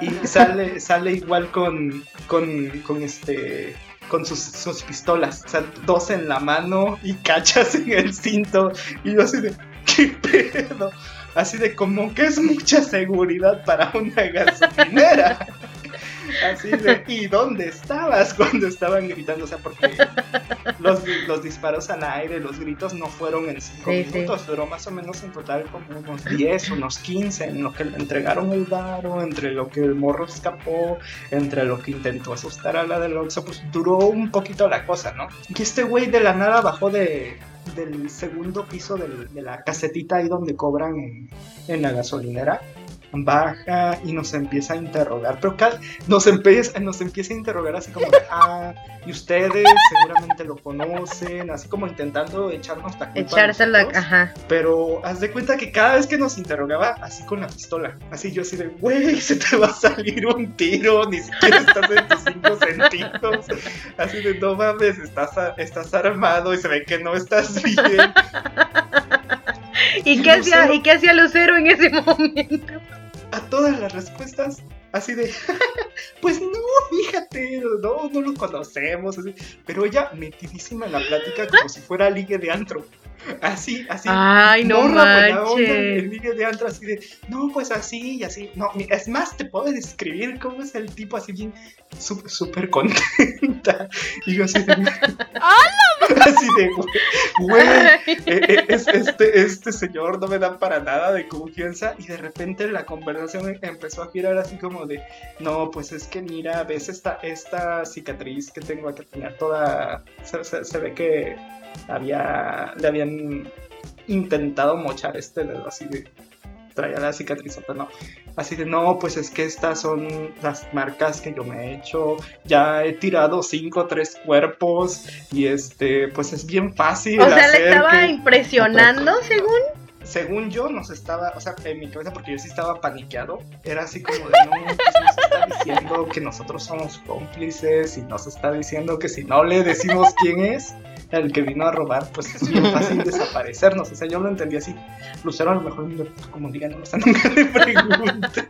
Y sale, sale igual con, con, con este con sus, sus pistolas, o sea, dos en la mano y cachas en el cinto. Y yo así de, ¿qué pedo? Así de como que es mucha seguridad para una gasolinera. (laughs) Así de, ¿y dónde estabas cuando estaban gritando? O sea, porque los, los disparos al aire, los gritos no fueron en 5 Sí, sí. minutos, duró más o menos en total como unos 10, unos 15, en lo que le entregaron el varo, entre lo que el morro escapó, entre lo que intentó asustar a la del Oxxo, pues duró un poquito la cosa, ¿no? Y este güey de la nada bajó de, del segundo piso del- de la casetita ahí donde cobran en, en la gasolinera. Baja y nos empieza a interrogar, pero nos empieza, nos empieza a interrogar así como, de, (laughs) ah, y ustedes seguramente lo conocen, así como intentando echarnos la culpa. Echársela, ajá. Pero haz de cuenta que cada vez que nos interrogaba, así con la pistola, así yo así de, güey, se te va a salir un tiro, ni siquiera estás en tus cinco sentidos. Así de, no mames, estás, estás armado y se ve que no estás bien. ¿Y qué, hacía, ¿Y qué hacía Lucero en ese (laughs) momento? A todas las respuestas, así de, (laughs) pues no, fíjate, no, no lo conocemos, así. Pero ella metidísima en la plática como si fuera ligue de antro. Así, así. Ay, no manches. el de antro así de, no, pues así y así. No, es más, te puedo describir cómo es el tipo así bien sú- súper contenta. Y yo así de, (laughs) (laughs) así de, güey, eh, eh, es- este, este señor no me da para nada de confianza y de repente la conversación empezó a girar así como de, no, pues es que mira, ves esta, esta cicatriz que tengo tenía toda, se, se- se ve que había, le habían intentado mochar este dedo así de, traía la cicatriz, pero no. Así de, no, pues es que estas son las marcas que yo me he hecho. Ya he tirado cinco o tres cuerpos y este, pues es bien fácil. O sea, le estaba que- impresionando, según. según yo, nos estaba, o sea, en mi cabeza, porque yo sí estaba paniqueado, era así como de, no, pues nos está diciendo que nosotros somos cómplices y nos está diciendo que si no le decimos quién es el que vino a robar, pues es bien fácil desaparecernos. O sea, yo lo entendí así. Lucero a lo mejor me lo- como diga, no, o nunca le pregunté.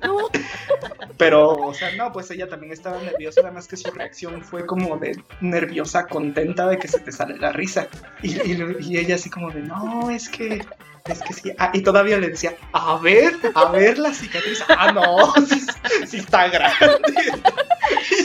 Pero, o sea, no, pues ella también estaba nerviosa, nada más que su reacción fue como de nerviosa, contenta de que se te sale la risa. Y ella así como de, no, es que, es que sí. Ah, y todavía le decía, a ver, a ver la cicatriz. Ah, no, (laughs) sí, sí está grande.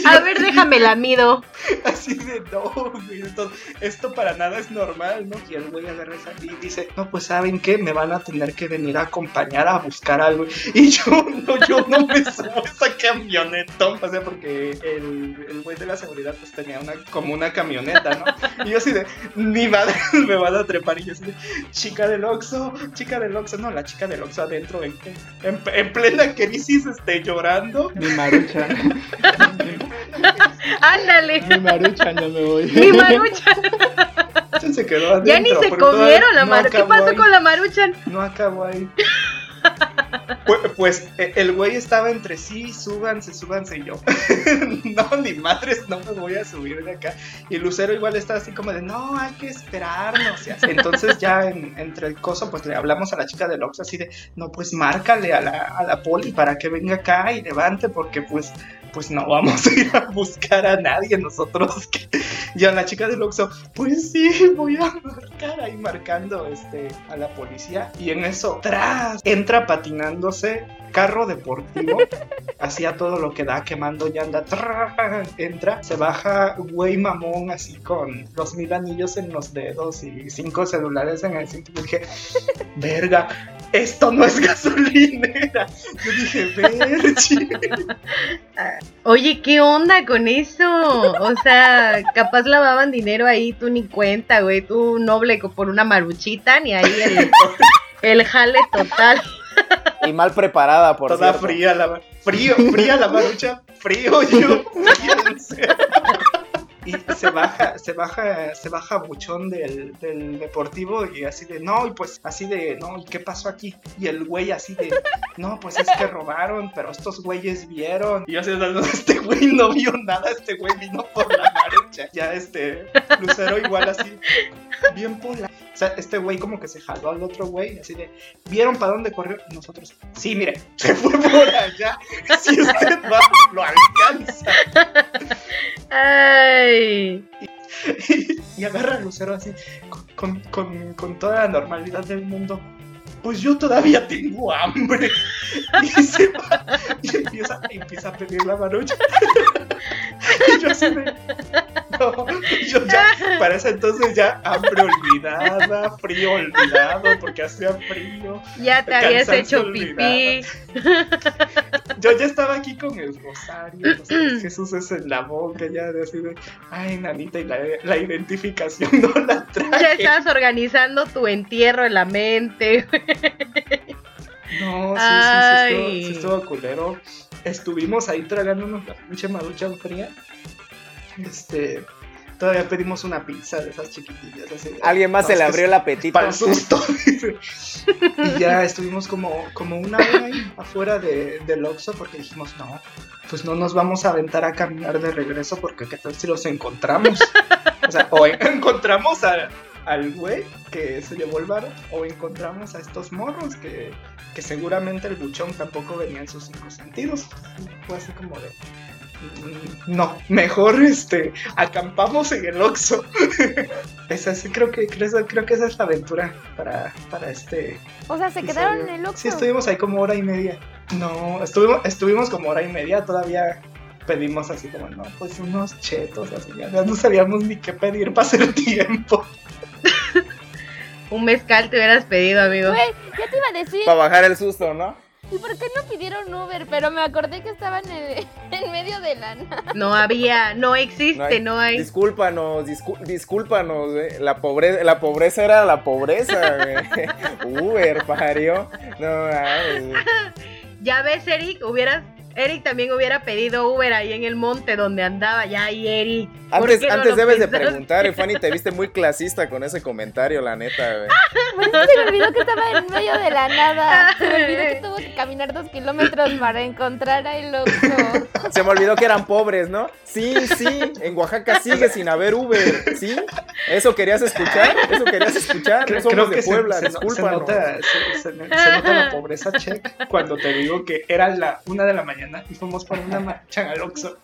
Yo A ver, déjame la mido. Así de, no, güey, esto, esto para nada es normal, ¿no? Y el güey agarra esa y dice, no, pues ¿saben qué? Me van a tener que venir a acompañar a buscar algo. Y yo, no, yo no me subo a esa camionetón, o sea, porque el, el güey de la seguridad pues tenía una, como una camioneta, ¿no? Y yo así de, ni madre, (laughs) me van a trepar. Y yo así de, chica del Oxxo, (laughs) chica del Oxxo, no, la chica del Oxxo adentro, en, en, en plena crisis, este, llorando. Mi marucha. (laughs) Ándale. Mi marucha, no me voy. Mi maruchan. Se quedó adentro. Ya ni se comieron la no. ¿Qué pasó ahí. con la maruchan? No acabó ahí. Pues, pues, eh, el güey estaba entre sí, súbanse, súbanse y yo. (laughs) no, ni madres, no me voy a subir de acá. Y Lucero igual estaba así como de, no, hay que esperarnos. Entonces ya en- entre el coso, pues le hablamos a la chica del Oxxo así de, no, pues márcale a la, a la poli para que venga acá y levante, porque pues pues no vamos a ir a buscar a nadie nosotros. (laughs) Que... Ya la chica del Oxxo, pues sí, voy a marcar ahí marcando este, a la policía. Y en eso, tras, entra patinándose carro deportivo, (laughs) hacía todo lo que da, quemando llanta, anda entra, se baja, güey mamón, así con los mil anillos en los dedos y cinco celulares en el cinto. Y dije, verga, esto no es gasolinera. Yo dije, verchi. Oye, ¿qué onda con eso? O sea, capaz lavaban dinero ahí, tú ni cuenta, güey, tú noble por una maruchita, ni ahí el, el jale total. Y mal preparada, por Toda cierto. fría la frío, fría la marucha, frío yo. Se baja, se baja, se baja buchón del, del deportivo y así de, no, y pues así de, no, ¿y qué pasó aquí? Y el güey así de, no, pues es que robaron, pero estos güeyes vieron. Y así, no, este güey no vio nada, este güey vino por la Ya este, Lucero igual así, bien pola. O sea, este güey como que se jaló al otro güey, así de, ¿vieron para dónde corrió? Nosotros, sí, mire, (laughs) se fue por allá. Si usted va, lo alcanza. Ay. (laughs) y agarra a Lucero así, con, con, con toda la normalidad del mundo. Pues yo todavía tengo hambre. Y se va y empieza, empieza a pedir la marucha. y yo así de. No, yo ya, para ese entonces ya hambre olvidada, frío olvidado, porque hacía frío. Ya te habías hecho pipí. Yo ya estaba aquí con el rosario, los Jesús es en la boca, ya de así de, ay, nanita, y la, la identificación no la trae. Ya estabas organizando tu entierro en la mente. No, sí, sí, sí, estuvo, sí estuvo culero. Estuvimos ahí tragándonos la pinche marucha fría. Este, todavía pedimos una pizza de esas chiquitillas. Así Alguien más No, se le abrió el apetito. Para el susto. y ya estuvimos como, como una hora ahí afuera de, del Oxxo porque dijimos, no, pues no nos vamos a aventar a caminar de regreso porque qué tal si los encontramos. o sea, o en- (laughs) encontramos a- al güey que se llevó el bar o encontramos a estos morros que, que seguramente el buchón tampoco venía en sus cinco sentidos. Fue así como de... mm, No, mejor este acampamos en el Oxxo. (laughs) Esa sí, creo que creo, creo que esa es la aventura para, para este. O sea, se episodio. quedaron en el Oxxo. Sí, estuvimos ahí como hora y media. No, estuvimos, estuvimos como hora y media, todavía pedimos así como, no, pues unos chetos, así, ya, ya no sabíamos ni qué pedir para hacer (laughs) tiempo. Un mezcal te hubieras pedido, amigo. Güey, ya te iba a decir. Para bajar el susto, ¿no? ¿Y por qué no pidieron Uber? Pero me acordé que estaban en, (laughs) en medio de la nada. No había, no existe, no hay. Discúlpanos, discú- discúlpanos, eh. La pobreza, la pobreza era la pobreza, güey. (laughs) Uber, parió. No. (laughs) Ya ves, Eric, hubieras. Eric también hubiera pedido Uber ahí en el monte donde andaba. Ya ahí, Eric. ¿por Antes, no antes debes de preguntar, Fanny, te (laughs) viste muy clasista con ese comentario, la neta, güey. Pues se me olvidó que estaba en medio de la nada. Se me olvidó que tuvo que caminar dos kilómetros para encontrar a el Oxxo. Se me olvidó que eran pobres, ¿no? Sí, sí, en Oaxaca sigue sin haber Uber, ¿sí? ¿Eso querías escuchar? ¿Eso querías escuchar? Creo, No somos creo de que Puebla, se, no- se nota, se, se- se nota la pobreza check cuando te digo que era la una de la mañana y fuimos por una marcha al Oxxo.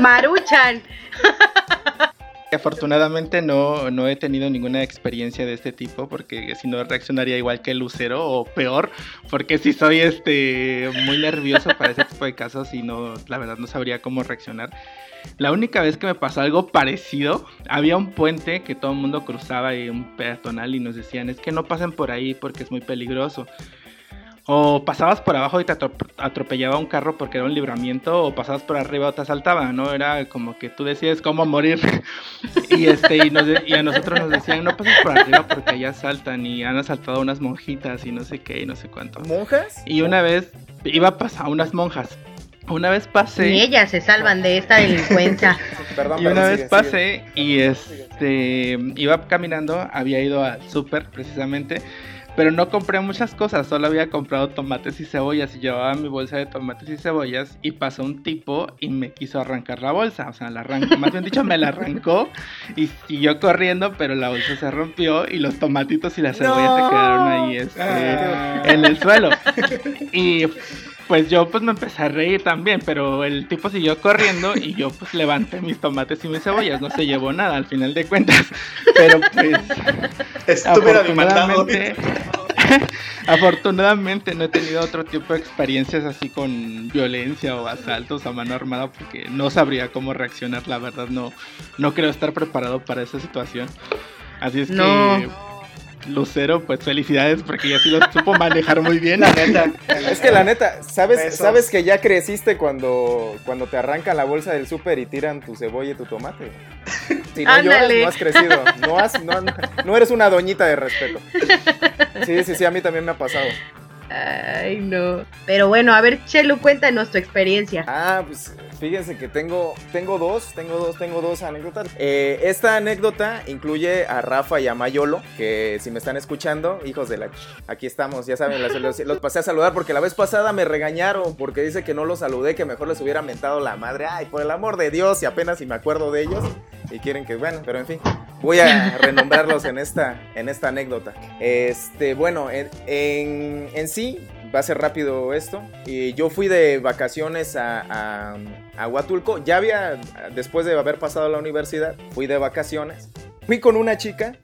Maruchan. (laughs) Afortunadamente no, no he tenido ninguna experiencia de este tipo porque si no reaccionaría igual que Lucero o peor porque si soy este muy nervioso para ese tipo de casos y no la verdad no sabría cómo reaccionar. La única vez que me pasó algo parecido, había un puente que todo el mundo cruzaba y un peatonal y nos decían es que no pasen por ahí porque es muy peligroso. O pasabas por abajo y te atro- atropellaba un carro porque era un libramiento, o pasabas por arriba o te asaltaba, ¿no? Era como que tú decides cómo morir. (laughs) y, este, y, nos de- y a nosotros nos decían, no pases por arriba porque allá asaltan y han asaltado a unas monjitas y no sé qué y no sé cuánto. ¿Monjas? Y una vez iba a pasar unas monjas. Una vez pasé. Ni ellas se salvan de esta delincuencia. (laughs) Perdón, Y una vez sigue. pasé y este iba caminando, había ido al súper precisamente, pero no compré muchas cosas, solo había comprado tomates y cebollas y llevaba mi bolsa de tomates y cebollas y pasó un tipo y me quiso arrancar la bolsa, o sea, la arrancó, más bien dicho me la arrancó y siguió corriendo, pero la bolsa se rompió y los tomatitos y las cebollas No. se quedaron ahí este, Ah. en el suelo. Y Pues yo pues me empecé a reír también, pero el tipo siguió corriendo y yo pues levanté mis tomates y mis cebollas, no se llevó nada al final de cuentas. Pero pues afortunadamente, (laughs) afortunadamente no he tenido otro tipo de experiencias así con violencia o asaltos a mano armada porque no sabría cómo reaccionar, la verdad no, no creo estar preparado para esa situación. Así es No. que Lucero, pues felicidades porque ya sí lo supo manejar muy bien. La neta. Es que la neta, ¿sabes, Besos. sabes que ya creciste cuando, cuando te arrancan la bolsa del súper y tiran tu cebolla y tu tomate. Si no lloras, no has crecido. No, has, no, no- no eres una doñita de respeto. Sí, sí, sí, a mí también me ha pasado. Ay, no. Pero bueno, a ver, Chelu, cuéntanos tu experiencia. Ah, pues fíjense que tengo, tengo dos, tengo dos, tengo dos anécdotas. Eh, esta anécdota incluye a Rafa y a Mayolo, que si me están escuchando, hijos de la... ch- Aquí estamos, ya saben, los, (laughs) los- los pasé a saludar porque la vez pasada me regañaron porque dice que no los saludé, que mejor les hubiera mentado la madre. Ay, por el amor de Dios, y apenas si me acuerdo de ellos. Y quieren que, bueno, pero en fin, voy a (laughs) renombrarlos en esta, en esta anécdota. Este, bueno, en, en, en sí, va a ser rápido esto. Y yo fui de vacaciones a, a, a Huatulco. Ya había, después de haber pasado la universidad, fui de vacaciones. Fui con una chica.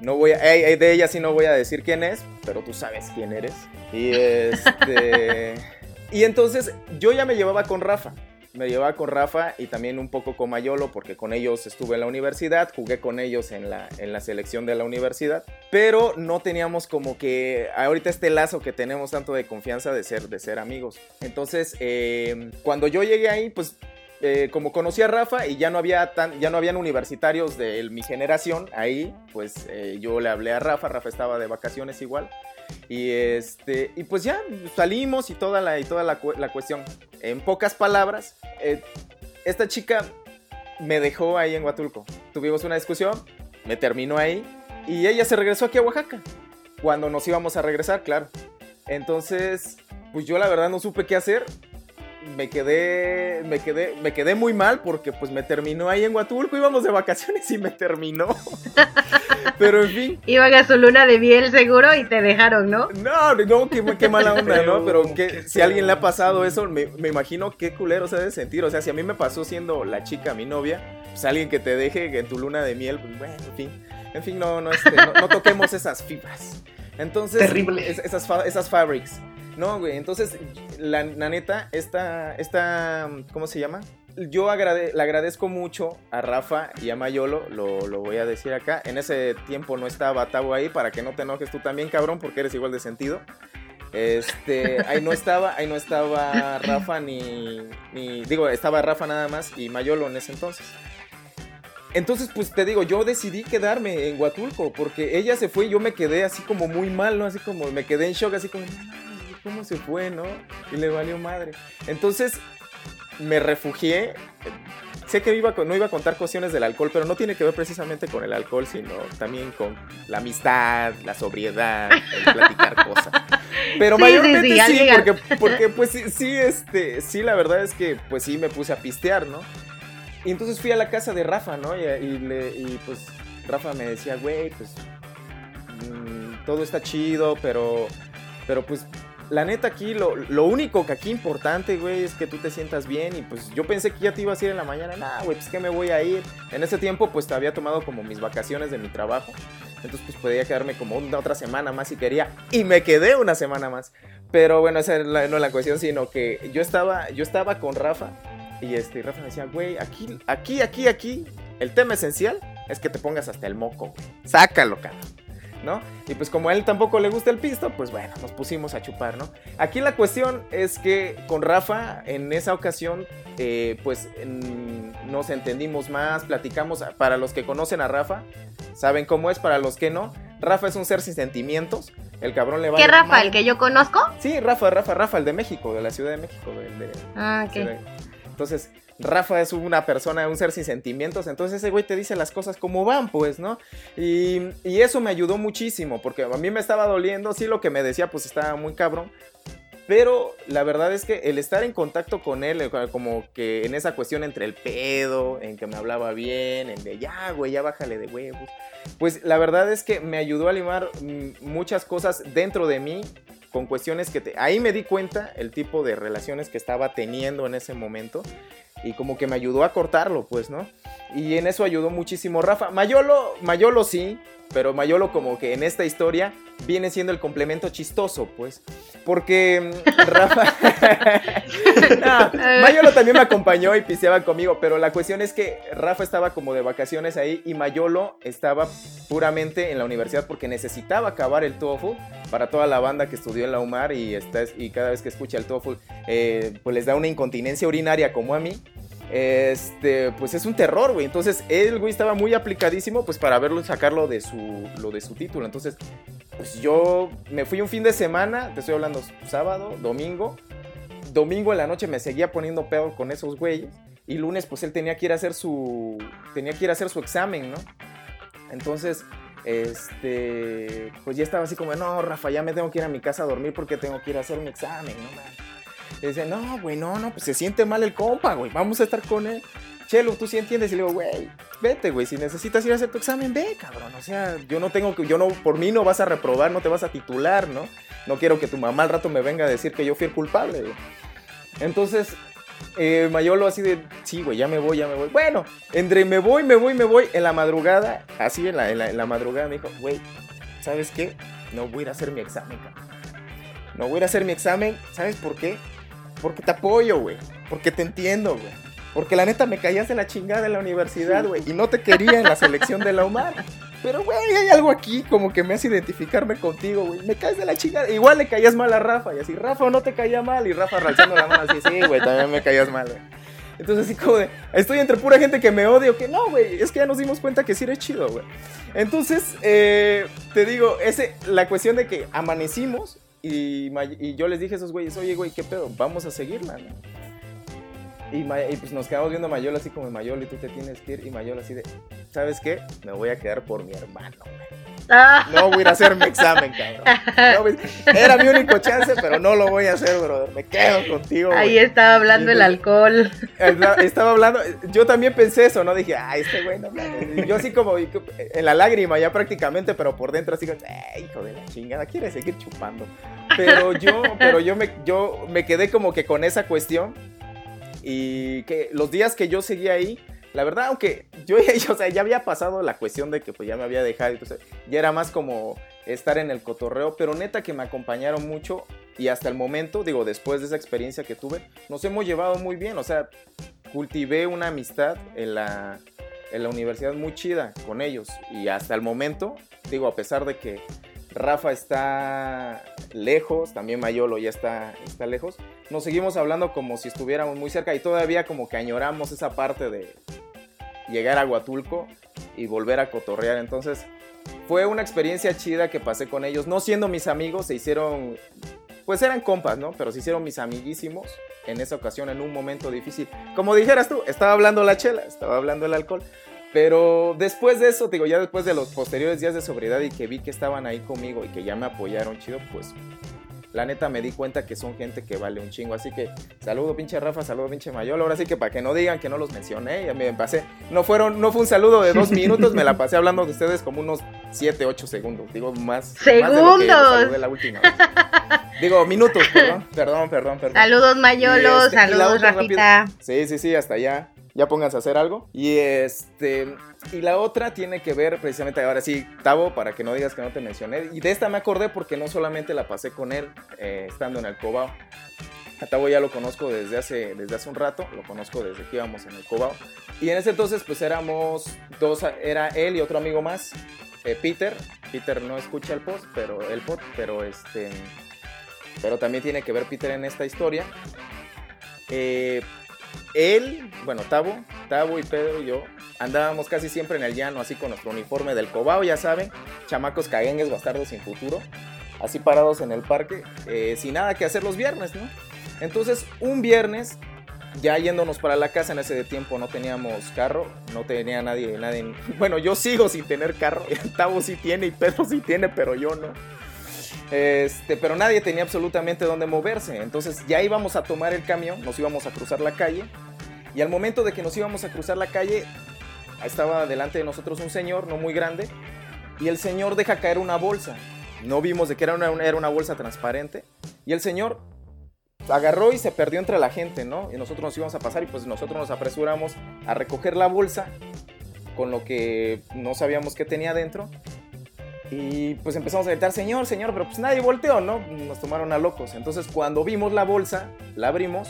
No voy a, de ella sí no voy a decir quién es, pero tú sabes quién eres. Y este. (laughs) y entonces yo ya me llevaba con Rafa. Me llevaba con Rafa y también un poco con Mayolo, porque con ellos estuve en la universidad, jugué con ellos en la, en la selección de la universidad, pero no teníamos como que ahorita este lazo que tenemos tanto de confianza de ser, de ser amigos. Entonces, eh, cuando yo llegué ahí, pues eh, como conocí a Rafa y ya no había tan, ya no habían universitarios de mi generación ahí, pues eh, yo le hablé a Rafa, Rafa estaba de vacaciones igual. Y este y pues ya salimos y toda la y toda la, la cuestión. En pocas palabras, eh, esta chica me dejó ahí en Huatulco. Tuvimos una discusión, me terminó ahí y ella se regresó aquí a Oaxaca. Cuando nos íbamos a regresar, claro. Entonces, pues yo la verdad no supe qué hacer. Me quedé, me quedé, me quedé muy mal porque pues me terminó ahí en Huatulco, íbamos de vacaciones y me terminó. (laughs) Pero en fin, Iban a su luna de miel seguro y te dejaron, ¿no? no, no, qué, qué mala onda, ¿no? Pero que, si a alguien le ha pasado eso, me, me imagino qué culero se debe sentir. O sea, si a mí me pasó siendo la chica, mi novia, pues alguien que te deje en tu luna de miel, pues bueno, en fin. En fin, no, no, este, no, no toquemos esas fibras. Entonces, Terrible. es- esas, fa- esas fabrics. No, güey, entonces, la, la neta, esta, esta, ¿cómo se llama? Yo le agradezco mucho a Rafa y a Mayolo, lo, lo voy a decir acá. En ese tiempo no estaba Tabo ahí, para que no te enojes tú también, cabrón, porque eres igual de sentido. Este, ahí no estaba, ahí no estaba Rafa ni, digo, estaba Rafa nada más y Mayolo en ese entonces. Entonces, pues te digo, yo decidí quedarme en Huatulco porque ella se fue y yo me quedé así como muy mal, ¿no? Así como me quedé en shock, así como, "No mames, ¿cómo se fue, no? Y le valió madre. Entonces, me refugié. Sé que iba, no iba a contar cuestiones del alcohol, pero no tiene que ver precisamente con el alcohol, sino también con la amistad, la sobriedad, el platicar (laughs) cosas. Pero Sí, mayormente sí, porque, (laughs) porque pues sí, sí, este, sí, la verdad es que pues sí me puse a pistear, ¿no? Y entonces fui a la casa de Rafa, ¿no? Y, y le- y, pues Rafa me decía, güey, pues mm, todo está chido, pero, pero pues la neta aquí, lo, lo único que aquí importante, güey, es que tú te sientas bien. Y pues yo pensé que ya te ibas a ir en la mañana. Nah, güey, pues que me voy a ir. En ese tiempo, pues te había tomado como mis vacaciones de mi trabajo. Entonces, pues podía quedarme como una otra semana más si quería. Y me quedé una semana más. Pero bueno, esa no es la cuestión, sino que yo estaba, yo estaba con Rafa. Y este, Rafa me decía, güey, aquí, aquí, aquí, aquí. El tema esencial es que te pongas hasta el moco. güey. Sácalo, cabrón. ¿No? Y pues como a él tampoco le gusta el pisto, pues bueno, nos pusimos a chupar, ¿no? Aquí la cuestión es que con Rafa en esa ocasión, eh, pues nos entendimos más, platicamos, para los que conocen a Rafa, saben cómo es, para los que no, Rafa es un ser sin sentimientos, el cabrón le va ¿Qué Rafa? ¿El que yo conozco? Sí, Rafa, Rafa, Rafa, el de México, de la Ciudad de México, de, Ah, ok. Entonces, Rafa es una persona, un ser sin sentimientos, entonces ese güey te dice las cosas como van, pues, ¿no? Y, y eso me ayudó muchísimo, porque a mí me estaba doliendo, sí, lo que me decía, pues estaba muy cabrón. Pero la verdad es que el estar en contacto con él, eh, como que en esa cuestión entre el pedo, en que me hablaba bien, en de ya, güey, ya bájale de huevos, pues la verdad es que me ayudó a limar mm, muchas cosas dentro de mí con cuestiones que te... Ahí me di cuenta el tipo de relaciones que estaba teniendo en ese momento y como que me ayudó a cortarlo, pues, ¿no? Y en eso ayudó muchísimo Rafa. Mayolo, Mayolo sí, pero Mayolo como que en esta historia viene siendo el complemento chistoso, pues. Porque mm, (laughs) Rafa... (laughs) No, Mayolo también me acompañó y piseaba conmigo, pero la cuestión es que Rafa estaba como de vacaciones ahí y Mayolo estaba puramente en la universidad porque necesitaba acabar el TOEFL para toda la banda que estudió en la UMAR y, está, y cada vez que escucha el TOEFL, eh, pues les da una incontinencia urinaria como a mí este, pues es un terror, güey. Entonces, él, güey, estaba muy aplicadísimo, pues para verlo, sacarlo de su, lo de su título. Entonces, pues yo me fui un fin de semana, te estoy hablando sábado, domingo. Domingo en la noche me seguía poniendo pedo con esos güeyes. Y lunes, pues él tenía que ir a hacer su, tenía que ir a hacer su examen, ¿no? Entonces, este, pues ya estaba así como, no, Rafa, ya me tengo que ir a mi casa a dormir porque tengo que ir a hacer un examen, ¿no? Man? Y dice, no, güey, no, no, pues se siente mal el compa, güey, vamos a estar con él. Chelo, tú sí entiendes. Y le digo, güey, vete, güey, si necesitas ir a hacer tu examen, ve, cabrón. O sea, yo no tengo que, yo no, por mí no vas a reprobar, no te vas a titular, ¿no? No quiero que tu mamá al rato me venga a decir que yo fui el culpable, güey. Entonces, eh, Mayolo así de, sí, güey, ya me voy, ya me voy. Bueno, entre me voy, me voy, me voy, en la madrugada, así en la, en la, en la madrugada me dijo, güey, ¿sabes qué? No voy a ir a hacer mi examen, cabrón. No voy a ir a hacer mi examen, ¿sabes por qué? Porque te apoyo, güey. Porque te entiendo, güey. Porque la neta me caías de la chingada en la universidad, güey. Y no te quería en la selección de la UMAR. Pero, güey, hay algo aquí como que me hace identificarme contigo, güey. Me caes de la chingada. Igual le caías mal a Rafa. Y así, Rafa no te caía mal. Y Rafa ralzando la mano así, sí, güey, también me caías mal, güey. Entonces, así como de, estoy entre pura gente que me odio, que no, güey, es que ya nos dimos cuenta que sí eres chido, güey. Entonces, eh, te digo, ese, la cuestión de que amanecimos y, yo les dije a esos güeyes, oye, güey, ¿qué pedo? Vamos a seguirla. Y, y, pues nos quedamos viendo a Mayol así como Mayol y tú te tienes que ir. Y Mayol así de, ¿sabes qué? Me voy a quedar por mi hermano. Ah. No voy a ir a hacer mi examen, cabrón. era mi único chance, pero no lo voy a hacer, brother. Me quedo contigo. Ahí estaba hablando el alcohol. Estaba hablando. Yo también pensé eso, ¿no? Dije, ay, este güey no Yo así como en la lágrima ya prácticamente, pero por dentro así como, eh, hijo de la chingada, quiere seguir chupando. Pero yo, pero yo me, yo me quedé como que con esa cuestión. Y que los días que yo seguía ahí, la verdad, aunque (laughs) yo o sea, ya había pasado la cuestión de que pues ya me había dejado, entonces ya era más como estar en el cotorreo, pero neta que me acompañaron mucho y hasta el momento, digo, después de esa experiencia que tuve, nos hemos llevado muy bien, o sea, cultivé una amistad en la, en la universidad muy chida con ellos y hasta el momento, digo, a pesar de que Rafa está lejos, también Mayolo ya está, está lejos, nos seguimos hablando como si estuviéramos muy cerca y todavía como que añoramos esa parte de, llegar a Huatulco y volver a cotorrear. Entonces, fue una experiencia chida que pasé con ellos. No siendo mis amigos, se hicieron, pues eran compas, ¿no? Pero se hicieron mis amiguísimos en esa ocasión, en un momento difícil. Como dijeras tú, estaba hablando la chela, estaba hablando el alcohol. Pero después de eso, digo, ya después de los posteriores días de sobriedad y que vi que estaban ahí conmigo y que ya me apoyaron chido, pues la neta me di cuenta que son gente que vale un chingo. Así que saludo pinche Rafa, saludo pinche Mayol. Ahora sí que para que no digan que no los mencioné, ya me pasé. No fueron, no fue un saludo de dos minutos, me la pasé hablando de ustedes como unos 7, 8 segundos. Digo, más. ¡Segundos! Más de la última vez. Digo, minutos, perdón, perdón, perdón, perdón. Saludos Mayolo, este, saludos Rafita. Sí, sí, sí, hasta allá ya pónganse a hacer algo. Y este. Y la otra tiene que ver precisamente, ahora sí, Tavo, para que no digas que no te mencioné. Y de esta me acordé porque no solamente la pasé con él eh, estando en el Cobao. A Tavo ya lo conozco desde hace, desde hace un rato, lo conozco desde que íbamos en el Cobao. Y en ese entonces, pues éramos dos, era él y otro amigo más, eh, Peter. Peter no escucha el post, pero el pod, pero este. Pero también tiene que ver Peter en esta historia. Eh, él, bueno, Tabo, Tabo y Pedro y yo andábamos casi siempre en el llano, así con nuestro uniforme del Cobao, ya saben, chamacos caguengues, bastardos sin futuro, así parados en el parque, eh, sin nada que hacer los viernes, ¿no? Entonces, un viernes, ya yéndonos para la casa, en ese tiempo no teníamos carro, no tenía nadie, nadie, bueno, yo sigo sin tener carro, (laughs) Tabo sí tiene y Pedro sí tiene, pero yo no. Este, pero nadie tenía absolutamente dónde moverse. Entonces ya íbamos a tomar el camión, nos íbamos a cruzar la calle. Y al momento de que nos íbamos a cruzar la calle, estaba delante de nosotros un señor, no muy grande, y el señor deja caer una bolsa. no vimos de que era una, era una bolsa transparente. Y el señor agarró y se perdió entre la gente, ¿no? Y nosotros nos íbamos a pasar y pues nosotros nos apresuramos a recoger la bolsa con lo que no sabíamos que tenía dentro. Y pues empezamos a gritar, señor, señor, pero pues nadie volteó, ¿no? Nos tomaron a locos. Entonces cuando vimos la bolsa, la abrimos,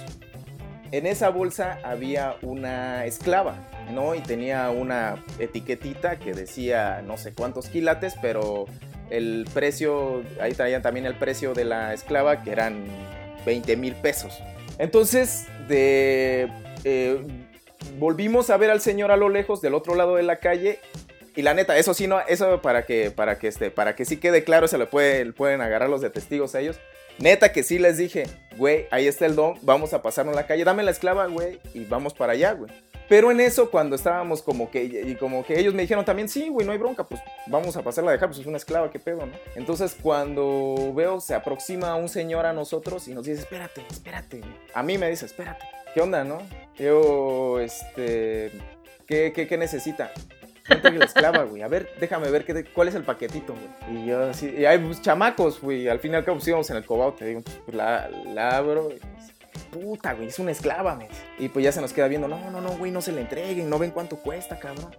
en esa bolsa había una esclava, ¿no? Y tenía una etiquetita que decía no sé cuántos quilates, pero el precio, ahí traían también el precio de la esclava, que eran 20 mil pesos. Entonces, de, eh, volvimos a ver al señor a lo lejos, del otro lado de la calle. Y la neta, eso sí, no, eso para que, para que, este, para que sí quede claro, se lo puede, pueden agarrar los de testigos a ellos. Neta que sí les dije, güey, ahí está el don, vamos a pasarnos la calle, dame la esclava, güey, y vamos para allá, güey. Pero en eso, cuando estábamos como que, y como que ellos me dijeron también, sí, güey, no hay bronca, pues vamos a pasarla a dejar, pues es una esclava, qué pedo, ¿no? Entonces, cuando veo, se aproxima un señor a nosotros y nos dice, espérate, espérate. A mí me dice, espérate, ¿qué onda, no? Yo, este, ¿qué, qué, qué necesita? La esclava, güey. A ver, déjame ver qué, cuál es el paquetito, güey. Y yo así, y hay pues, chamacos, güey. Al fin y al cabo, pues íbamos en el cobao, te digo, pues la, la abro. Y, puta, güey, es una esclava, me Y pues ya se nos queda viendo, no, no, no, güey, no se le entreguen, no ven cuánto cuesta, cabrón.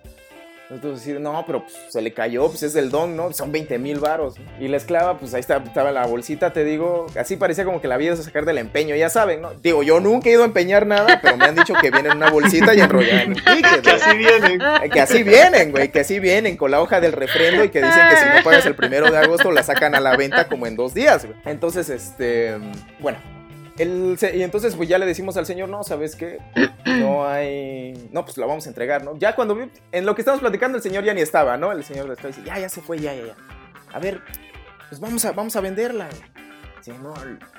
Entonces, no, pero pues, se le cayó, pues es del don, ¿no? Son 20 mil varos. Y la esclava, pues ahí estaba, la bolsita, te digo, así parecía como que la había a sacar del empeño, ya saben, ¿no? Digo, yo nunca he ido a empeñar nada, pero me han dicho que vienen en una bolsita y enrollada en (laughs) Que así vienen. (laughs) Que así vienen, güey, que así vienen, con la hoja del refrendo y que dicen que si no pagas el primero de agosto la sacan a la venta como en dos días, güey. Entonces, este, bueno, y entonces pues ya le decimos al señor, no, ¿sabes qué? No hay... No, pues la vamos a entregar, ¿no? Ya cuando... En lo que estamos platicando el señor ya ni estaba, ¿no? El señor después dice, ya, ya se fue, ya, ya, ya. A ver, pues vamos a, vamos a venderla. Sí, no,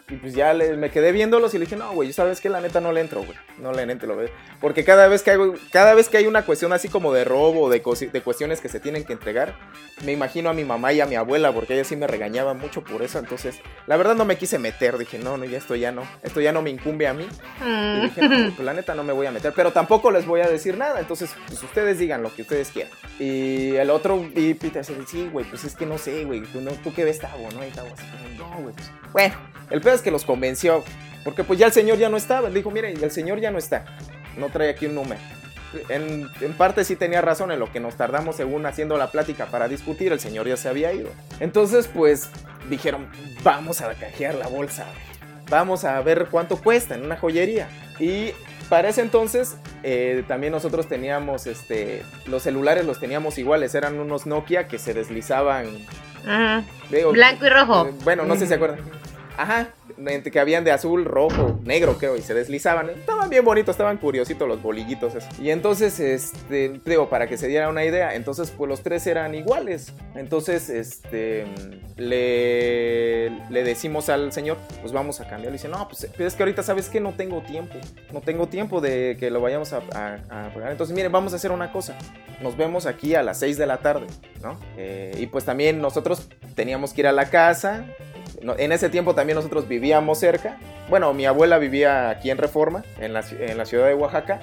y pues ya me quedé viéndolos y le dije, no, güey, ¿sabes qué? La neta no le entro, güey. No le entro, veo. Porque cada vez que hay, cada vez que hay una cuestión así como de robo, de, de cuestiones que se tienen que entregar, me imagino a mi mamá y a mi abuela, porque ella sí me regañaba mucho por eso. Entonces, la verdad no me quise meter. Dije, no, no, ya esto ya no. Esto ya no me incumbe a mí. Y dije, no, pues la neta no me voy a meter. Pero tampoco les voy a decir nada. Entonces, pues ustedes digan lo que ustedes quieran. Y el otro, y Peter se dice, sí, güey, pues es que no sé, güey. ¿Tú, no, ¿Tú qué ves, Tavo? ¿No? Y Tavo así no, güey. Pues, bueno, el pedo es que los convenció. Porque pues ya el señor ya no estaba. Él dijo, mire, el señor ya no está. No trae aquí un número. En, parte sí tenía razón en lo que nos tardamos según haciendo la plática para discutir. El señor ya se había ido. Entonces pues dijeron, vamos a cajear la bolsa. Vamos a ver cuánto cuesta en una joyería. Y para ese entonces eh, también nosotros teníamos este los celulares los teníamos iguales eran unos Nokia que se deslizaban blanco y rojo eh, bueno no sé si se acuerdan Ajá, que habían de azul, rojo, negro, creo, y se deslizaban. Estaban bien bonitos, estaban curiositos los bolillitos esos. Y entonces, este, digo, para que se diera una idea, entonces, pues los tres eran iguales. Entonces, este, le, le decimos al señor, pues vamos a cambiar. Y dice, no, pues es que ahorita, ¿sabes que No tengo tiempo. No tengo tiempo de que lo vayamos a, pagar. Entonces, miren, vamos a hacer una cosa. Nos vemos aquí a las 6 de la tarde, ¿no? Eh, y pues también nosotros teníamos que ir a la casa en ese tiempo también nosotros vivíamos cerca. Bueno, mi abuela vivía aquí en Reforma, en la, ciudad de Oaxaca.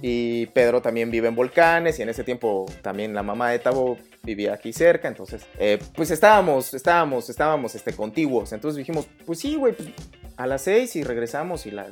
Y Pedro también vive en Volcanes y en ese tiempo también la mamá de Tabo vivía aquí cerca, entonces eh, pues estábamos, estábamos, estábamos este, contiguos, entonces dijimos, pues sí, güey, pues a las seis y regresamos y la,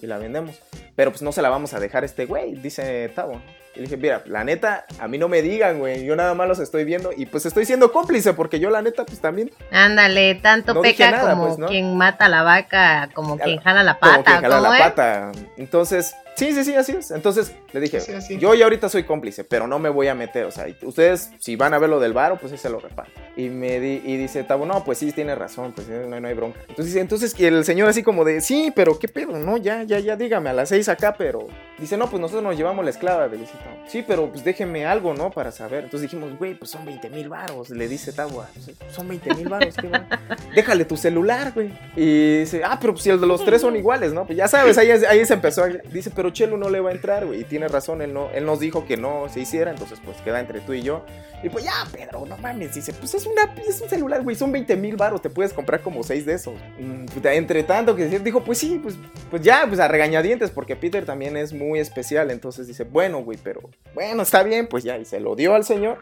y la vendemos, pero pues no se la vamos a dejar este güey, dice Tabo. Y le dije, mira, la neta, a mí no me digan, güey, yo nada más los estoy viendo y pues estoy siendo cómplice porque yo la neta pues también. Ándale, tanto peca como pues, quien mata la vaca, como quien jala la pata. Como quien jala la pata. Entonces, Sí, sí, sí, así es. Entonces le dije, yo ya ahorita soy cómplice, pero no me voy a meter. O sea, ustedes si van a ver lo del varo, pues se lo reparto. Y me di, y dice Tabo, no, pues sí, tiene razón, pues no, no hay bronca. Entonces dice, entonces el señor así como de, sí, pero qué pedo, no, ya, ya, ya, dígame, a las seis acá, pero. Dice, no, pues nosotros nos llevamos la esclava, le Sí, pero pues déjeme algo, ¿no? Para saber. Entonces dijimos, güey, pues son 20 mil varos, le dice Tabo, son 20 mil varos, ¿qué va? (laughs) Déjale tu celular, güey. Y dice, ah, pero pues si el de los tres son iguales, ¿no? Pues ya sabes, ahí, ahí se empezó. Dice, pero Chelo no le va a entrar y tiene razón, él, no, él nos dijo que no se hiciera, entonces pues queda entre tú y yo. Y pues ya, Pedro, no mames, dice, pues es, una, es un celular, güey, son 20 mil baros, te puedes comprar como 6 de esos. Mm, entre tanto que dijo, pues sí, pues, pues ya, pues a regañadientes, porque Peter también es muy especial, entonces dice, bueno, güey, pero bueno, está bien, pues ya, y se lo dio al señor.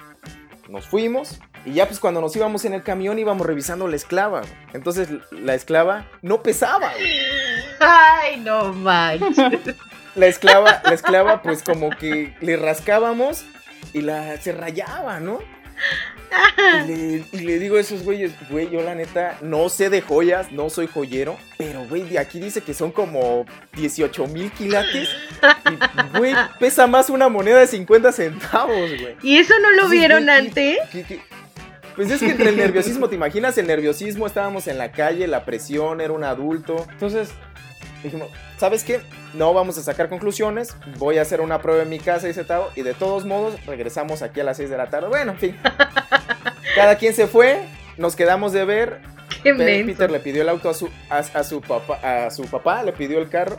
nos fuimos y ya pues cuando nos íbamos en el camión íbamos revisando la esclava. güey. Entonces la esclava no pesaba. güey. (laughs) Ay, no manches. (laughs) La esclava, la esclava pues como que le rascábamos y la se rayaba, ¿no? Y le, y le digo a esos güeyes, güey, yo la neta no sé de joyas, no soy joyero, pero güey, de aquí dice que son como 18 mil quilates. Y güey, pesa más una moneda de 50 centavos, güey. ¿Y eso no lo Entonces, vieron güey, ¿qué- antes? qué- qué? Pues es que entre el nerviosismo, ¿te imaginas el nerviosismo? Estábamos en la calle, la presión, era un adulto. Entonces dijimos, ¿sabes qué? No vamos a sacar conclusiones, voy a hacer una prueba en mi casa, dice Tao, y de todos modos regresamos aquí a las 6 de la tarde. Bueno, en fin. (laughs) Cada quien se fue, nos quedamos de ver. Qué menso. Peter le pidió el auto a su, a, a su papá, a su papá, le pidió el carro.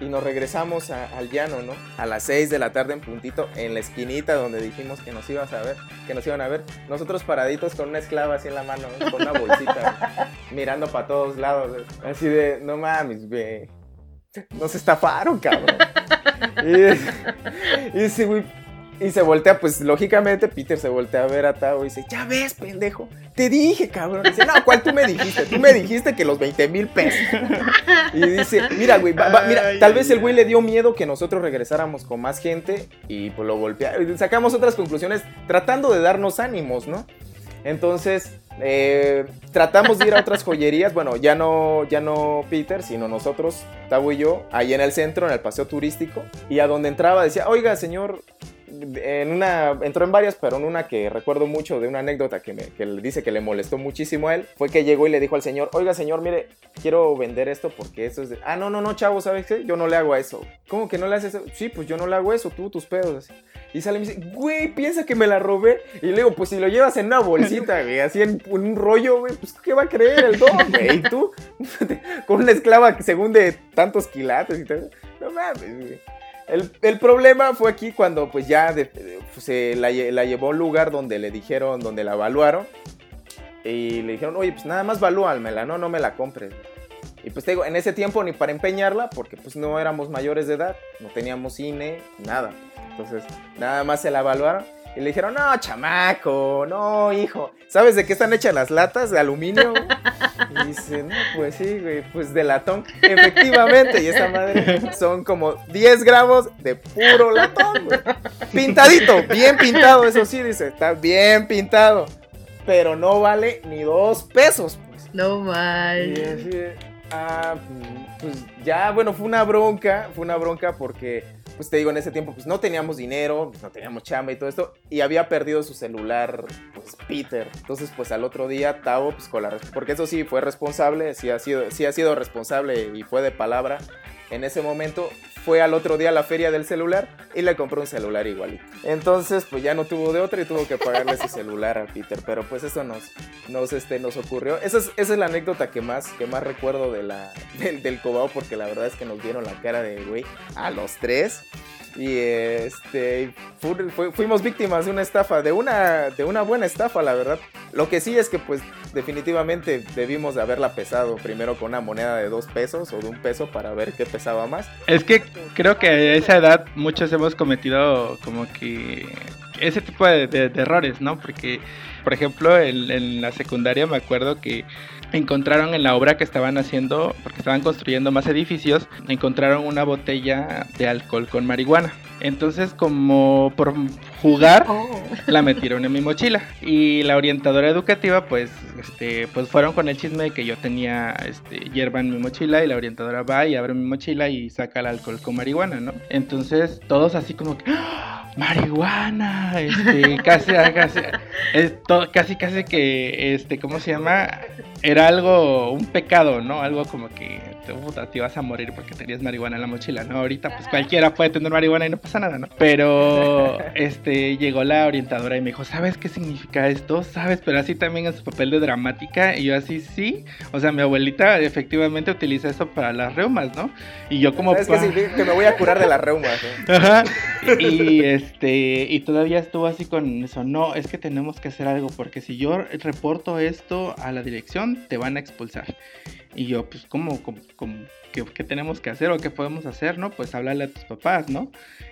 Y nos regresamos a- al llano, ¿no? A las 6 de la tarde en puntito, en la esquinita donde dijimos que nos ibas a ver, que nos iban a ver. Nosotros paraditos con una esclava así en la mano, ¿no? con una bolsita, (laughs) mirando para todos lados. ¿no? Así de, no mames, güey. Nos estafaron, cabrón. Y, y ese güey. Y se voltea, pues lógicamente Peter se voltea a ver a Tao y dice, ya ves, pendejo, te dije, cabrón. Dice, no, ¿cuál tú me dijiste? Tú me dijiste que los 20 mil pesos. Y dice, mira, güey, va- va- mira, Ay, tal ay, vez el güey le dio miedo que nosotros regresáramos con más gente y pues lo golpea. Sacamos otras conclusiones tratando de darnos ánimos, ¿no? Entonces, eh, tratamos de ir a otras joyerías. Bueno, ya no, ya no Peter, sino nosotros, Tavo y yo, ahí en el centro, en el paseo turístico. Y a donde entraba decía, oiga, señor, en una, entró en varias, pero en una que recuerdo mucho de una anécdota que, me, que le dice que le molestó muchísimo a él, fue que llegó y le dijo al señor, oiga señor, mire, quiero vender esto porque eso es de... Ah, no, no, no, chavo, ¿sabes qué? Yo no le hago a eso. ¿Cómo que no le haces eso? Sí, pues yo no le hago eso, tú, tus pedos. Y sale y me dice, güey, piensa que me la robé. Y le digo, pues si lo llevas en una bolsita, (laughs) güey, así en, en un rollo, güey, pues ¿qué va a creer el don, güey? Y tú, (laughs) con una esclava que según de tantos quilates y tal. No mames, güey. El, el problema fue aquí cuando pues ya se la llevó a un lugar donde le dijeron, donde la evaluaron. Y le dijeron, oye, pues nada más valúalmela, no, no me la compres. Y pues te digo, en ese tiempo ni para empeñarla, porque pues no éramos mayores de edad, no teníamos cine, nada. Entonces, nada más se la evaluaron. Y le dijeron, no, chamaco, no, hijo. ¿Sabes de qué están hechas las latas? ¿De aluminio? (laughs) Y dice, no, pues sí, güey, pues de latón. Efectivamente, y esa madre son como 10 gramos de puro latón, güey. Pintadito, bien pintado, eso sí, dice, está bien pintado. Pero no vale ni dos pesos, pues. No Y manches. así de, ah, pues ya, bueno, fue una bronca, fue una bronca porque, pues te digo, en ese tiempo, pues no teníamos dinero, pues, no teníamos chamba y todo esto, y había perdido su celular, pues Peter. Entonces, pues al otro día, Tavo, pues con la, porque eso sí fue responsable, sí ha sido, sí ha sido responsable y fue de palabra. En ese momento fue al otro día a la feria del celular y le compró un celular igualito. Entonces, pues ya no tuvo de otra y tuvo que pagarle su celular a Peter. Pero pues eso nos, nos, este, nos ocurrió. Esa es, esa es la anécdota que más, que más recuerdo de la, (laughs) del, del Cobao, porque la verdad es que nos dieron la cara de güey a los tres. Y este fu- fu- fuimos víctimas de una estafa, de una, de una buena estafa, la verdad. Lo que sí es que pues definitivamente debimos de haberla pesado primero con una moneda de dos pesos o de un peso para ver qué pesaba más. Es que creo que a esa edad muchos hemos cometido como que ese tipo de, errores, ¿no? Porque, por ejemplo, en la secundaria me acuerdo que encontraron en la obra que estaban haciendo, porque estaban construyendo más edificios, encontraron una botella de alcohol con marihuana. Entonces, como por jugar, Oh. la metieron en mi mochila. Y la orientadora educativa pues este pues fueron con el chisme de que yo tenía este hierba en mi mochila y la orientadora va y abre mi mochila y saca el alcohol con marihuana no entonces todos así como que ¡Ah! marihuana este (laughs) casi casi esto, casi casi que este cómo se llama era algo un pecado no algo como que te, puta, te ibas a morir porque tenías marihuana en la mochila no ahorita pues cualquiera puede tener marihuana y no pasa nada no pero (laughs) este llegó la orientadora y me dijo, ¿sabes qué significa esto? ¿Sabes? Pero así también en su papel de dramática. Y yo así, sí. O sea, mi abuelita efectivamente utiliza eso para las reumas, ¿no? Y yo como... Es que pa- significa que me voy a curar de las reumas. ¿no? (laughs) Ajá. Y este, y todavía estuvo así con eso. No, es que tenemos que hacer algo, porque si yo reporto esto a la dirección, te van a expulsar. Y yo, pues, ¿cómo? ¿Cómo? como, ¿qué, ¿qué, tenemos que hacer o qué podemos hacer, no? Pues háblale a tus papás, ¿no?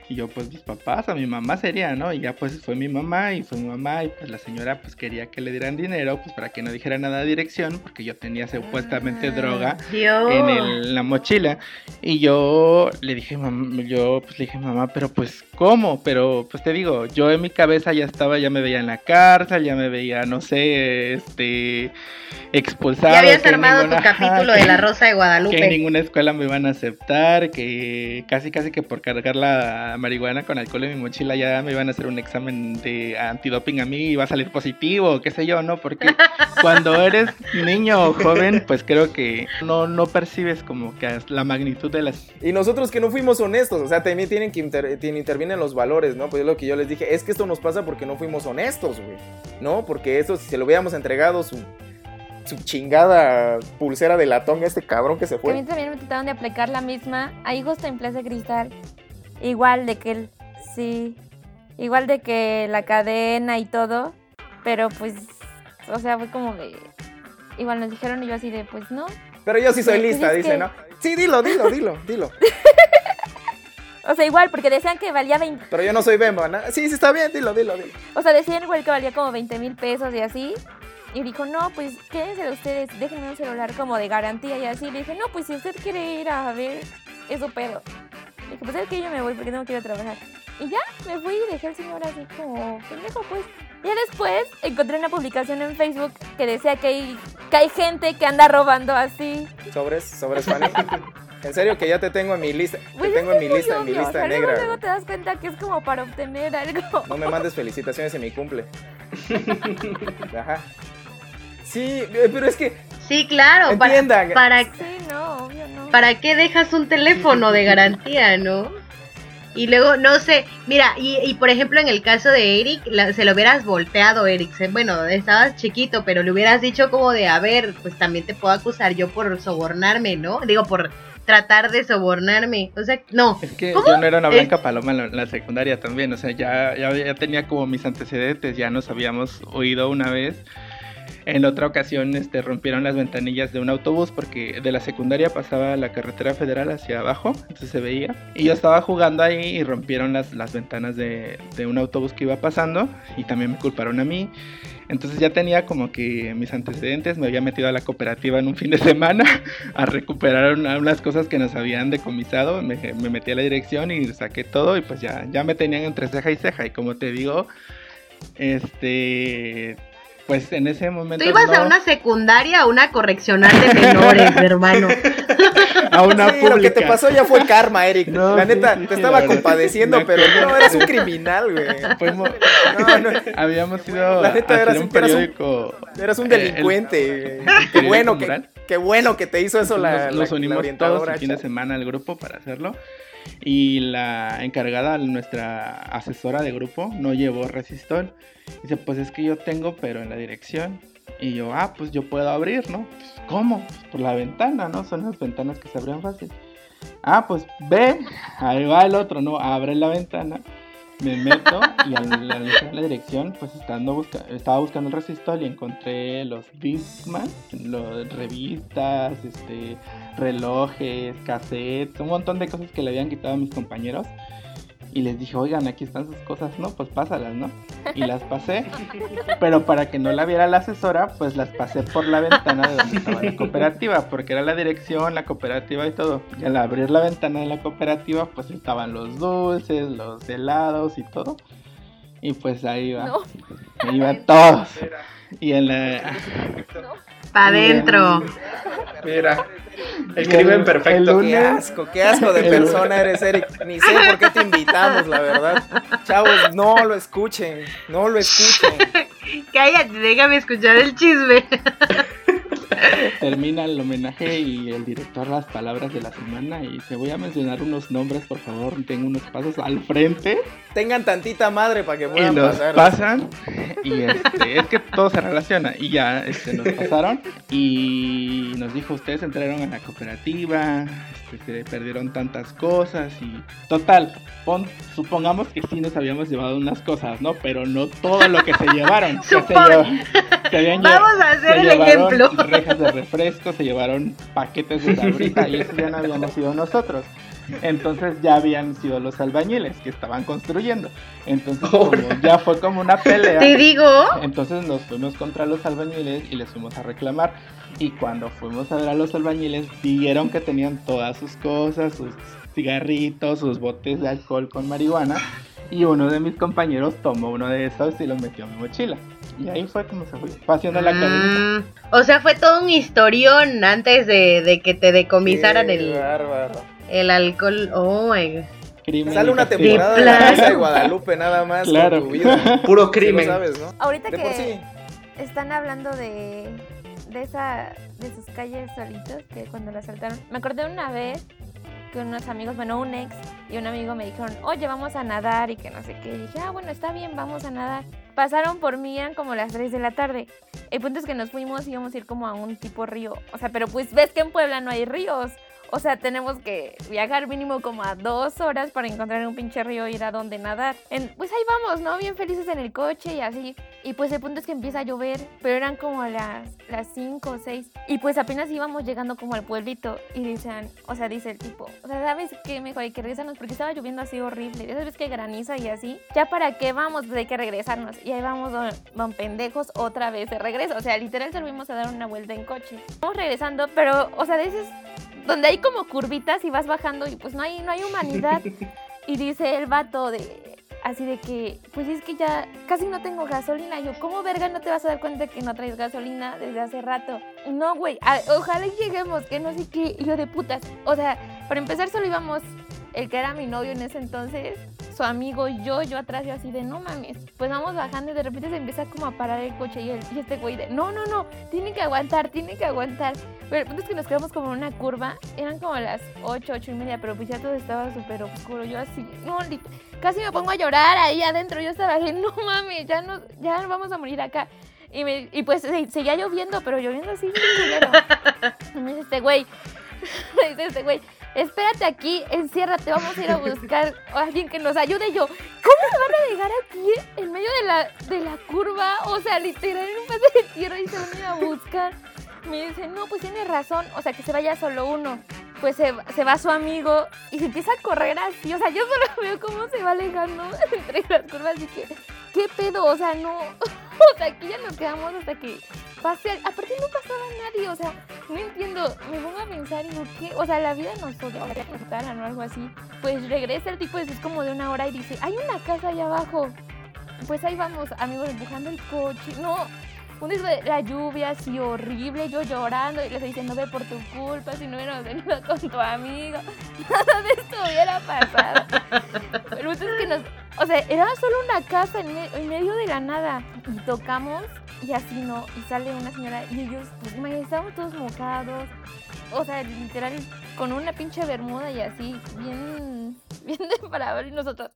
Y yo, pues mis papás, a mi mamá sería, ¿no? Y ya pues fue mi mamá y fue mi mamá y pues la señora pues quería que le dieran dinero, pues para que no dijera nada de dirección, porque yo tenía supuestamente droga Dios. en el- la mochila. Y yo le dije, mamá, yo pues le dije, mamá, pero pues, ¿cómo? Pero pues te digo, yo en mi cabeza ya estaba, ya me veía en la cárcel, ya me veía, no sé, este, expulsado. Ya habías que armado tu ninguna- capítulo que- (laughs) de La Rosa de que en Guadalupe. ninguna escuela me iban a aceptar, que casi casi que por cargar la marihuana con alcohol en mi mochila ya me iban a hacer un examen de antidoping a mí y iba a salir positivo, qué sé yo, ¿no? Porque (laughs) cuando eres niño o joven, pues creo que no, no percibes como que la magnitud de las... Y nosotros que no fuimos honestos, o sea, también tienen que inter- tienen- intervienen los valores, ¿no? Pues es lo que yo les dije, es que esto nos pasa porque no fuimos honestos, güey. ¿No? Porque eso, si se lo hubiéramos entregado su, su chingada pulsera de latón a este cabrón que se Que a fue. mí también me trataron de aplicar la misma. Ahí justo en Plaza Cristal. Igual de que el. Sí. Igual de que la cadena y todo. Pero pues. O sea, fue como de. Igual nos dijeron y yo así de, pues no. Pero yo sí soy Pues lista, dice, que- ¿no? Sí, dilo, dilo, dilo, dilo. (laughs) O sea, igual, porque decían que valía 20. Pero yo no soy Bemba, ¿no? Sí, sí, está bien, dilo, dilo, dilo. O sea, decían igual que valía como 20 mil pesos y así. Y dijo, no, pues quédense de ustedes, déjenme un celular como de garantía y así. Le dije, no, pues si usted quiere ir a ver, es su pedo. Le dije, pues es que yo me voy porque no quiero trabajar. Y ya, me fui y dejé al señor así como pendejo, pues. Ya después encontré una publicación en Facebook que decía que hay, que hay gente que anda robando así. Sobres, sobres, Fanny. En serio que ya te tengo en mi lista, te Pues tengo en mi lista, en mi o lista luego, negra. luego te das cuenta que es como para obtener algo. No me mandes felicitaciones en mi cumple. (laughs) Ajá. Sí, eh, pero es que Sí, claro. Para, entiendan. para, Sí, no, obvio no. ¿Para qué dejas un teléfono de garantía, no? Y luego, no sé, mira, y, y por ejemplo en el caso de Eric, la- se lo hubieras volteado, Eric, se- bueno, estabas chiquito, pero le hubieras dicho como de, a ver, pues también te puedo acusar yo por sobornarme, ¿no? Digo, por tratar de sobornarme, o sea, no, Es que ¿Cómo? yo no era una Es- blanca paloma en la, en la secundaria también, o sea, ya, ya, ya tenía como mis antecedentes, ya nos habíamos oído una vez. En otra ocasión este, rompieron las ventanillas de un autobús porque de la secundaria pasaba la carretera federal hacia abajo, entonces se veía. Y yo estaba jugando ahí y rompieron las, ventanas de, un autobús que iba pasando y también me culparon a mí. Entonces ya tenía como que mis antecedentes, me había metido a la cooperativa en un fin de semana (laughs) a recuperar una- unas cosas que nos habían decomisado, me, me metí a la dirección y saqué todo y pues ya, ya me tenían entre ceja y ceja y como te digo, este, pues en ese momento... tú ibas a no- una secundaria o una correccional de menores, (laughs) hermano. a una Sí, lo que te pública. pasó ya fue karma, Eric. No, la neta, sí, te sí, estaba la verdad. compadeciendo, pero no, eres un criminal, güey. Fuimos- No, no, (laughs) habíamos ido La neta, a eras un- un eras un- periódico. eres un Eh, el- delincuente. güey. qué periódico bueno que, qué bueno que te hizo eso la, nos, la- nos la unimos todos orientadora. el fin de semana al grupo para hacerlo. Y la encargada, nuestra asesora de grupo, no llevó resistol. Dice, pues es que yo tengo, pero en la dirección. Y yo, ah, pues yo puedo abrir, ¿no? Pues, ¿Cómo? Pues por la ventana, ¿no? Son las ventanas que se abren fácil. Ah, pues ve, ahí va el otro, ¿no? Abre la ventana, me meto y al, al la dirección, pues estando busca- estaba buscando el resistol y encontré los Discman, los revistas, este, relojes, cassettes, un montón de cosas que le habían quitado a mis compañeros. Y les dije, oigan, aquí están sus cosas, ¿no? Pues pásalas, ¿no? Y las pasé. Pero para que no la viera la asesora, pues las pasé por la ventana de donde estaba la cooperativa, porque era la dirección, la cooperativa y todo. Y al abrir la ventana de la cooperativa, pues estaban los dulces, los helados y todo. Y pues ahí iba, No, ahí iban todos. Y en la... Pa' adentro. Mira, el crimen el perfecto. lunes- Qué asco, qué asco de El- persona eres, Eric. Ni sé por qué te invitamos, la verdad. Chavos, no lo escuchen, no lo escuchen. (laughs) Cállate, déjame escuchar el chisme. (laughs) (laughs) termina el homenaje y el director las palabras de la semana y te voy a mencionar unos nombres, por favor, tengo unos pasos al frente Tengan tantita madre para que y puedan los pasar. pasan y este, es que todo se relaciona y ya este, nos pasaron y nos dijo ustedes entraron a la cooperativa, este, se perdieron tantas cosas y total, pon- supongamos que sí nos habíamos llevado unas cosas, ¿no? Pero no todo lo que se llevaron. que se, Supón. lleva- se habían lle- Vamos a hacer se el ejemplo. Rejas de refrescos, se llevaron paquetes de sabrita y eso ya no habíamos sido nosotros. Entonces ya habían sido los albañiles que estaban construyendo. Entonces como ya fue como una pelea. Te digo. Entonces nos fuimos contra los albañiles y les fuimos a reclamar. Y cuando fuimos a ver a los albañiles, vieron que tenían todas sus cosas, sus cigarritos, sus botes de alcohol con marihuana. Y uno de mis compañeros tomó uno de esos y lo metió en mi mochila. Y ahí fue como se fue, haciendo la. Mm, o sea, fue todo un historión antes de, de que te decomisaran Qué el, bárbaro. el alcohol. Oh, my God. Crimen Sale una temporada de la. Rosa de Guadalupe nada más Claro. con tu vida. (laughs) Puro Sí crimen. sabes, ¿no? Ahorita De que sí. están hablando de, de esa de sus calles solitos, que cuando la asaltaron. Me acordé una vez que unos amigos, bueno, un ex y un amigo me dijeron, oye, vamos a nadar y que no sé qué. Y dije, ah, bueno, está bien, vamos a nadar. Pasaron por mí, eran como las 3 de la tarde. El punto es que nos fuimos y íbamos a ir como a un tipo río. O sea, pero pues ves que en Puebla no hay ríos. O sea, tenemos que viajar mínimo como a dos horas para encontrar un pinche río y ir a donde nadar. En- pues ahí vamos, ¿no? Bien felices en el coche y así. Y pues el punto es que empieza a llover, pero eran como las, las 5 o 6. Y pues apenas íbamos llegando como al pueblito y dicen, o sea, dice el tipo, o sea, ¿sabes qué? Mejor hay que regresarnos porque estaba lloviendo así horrible. Ya sabes que graniza y así. ¿Ya para qué vamos? Pues hay que regresarnos. Y ahí vamos, don pendejos, otra vez de regreso. O sea, literal servimos a dar una vuelta en coche. Vamos regresando, pero, o sea, dices, donde hay como curvitas y vas bajando y pues no hay, no hay humanidad. (laughs) Y dice el vato de así de que, pues es que ya casi no tengo gasolina. Yo, ¿cómo verga no te vas a dar cuenta que no traes gasolina desde hace rato? No, güey, ojalá lleguemos, que no sé qué. Y yo de putas. O sea, para empezar solo íbamos el que era mi novio en ese entonces, su amigo yo, yo atrás, yo así de, no mames. Pues vamos bajando y de repente se empieza como a parar el coche y, el- y este güey de, no, no, no, tiene que aguantar, tiene que aguantar. Pero el punto es que nos quedamos como en una curva, eran como las 8, 8 y media, pero pues ya todo estaba súper oscuro. Yo así, no, casi me pongo a llorar ahí adentro. Yo estaba así, no mames, ya, no, ya vamos a morir acá. Y, me- y pues se- seguía lloviendo, pero lloviendo así, bien culero. (laughs) Y me dice este güey, (laughs) me dice este güey, espérate aquí, enciérrate, vamos a ir a buscar a alguien que nos ayude. Yo, ¿cómo se van a dejar aquí en medio de la, de la curva? O sea, literal en un pedazo de tierra y se van a ir a buscar. Me dice, no, pues tiene razón, o sea, que se vaya solo uno. Pues se, se va su amigo y se empieza a correr así, o sea, yo solo (laughs) veo cómo se va alejando (laughs) entre las curvas y que, ¿qué pedo? O sea, no, (laughs) o sea, aquí ya nos quedamos hasta que pase, aparte no pasaba nadie, o sea, no entiendo, me pongo a pensar y digo, ¿qué? O sea, la vida nos odia, nos mataran o algo así. Pues regresa el tipo después como de una hora y dice, hay una casa allá abajo. Pues ahí vamos, amigos, empujando el coche. No, un desfile- la lluvia así horrible, yo llorando y les diciendo, ve por tu culpa, si no hubiéramos venido con tu amigo. (laughs) Nada de esto hubiera pasado. Pero es que nos, o sea, era solo una casa en, me- en medio de la nada. Y tocamos y así no, y sale una señora y ellos, pues, estábamos todos mojados. O sea, literal, con una pinche bermuda y así, bien, (laughs) bien de para ver y nosotros.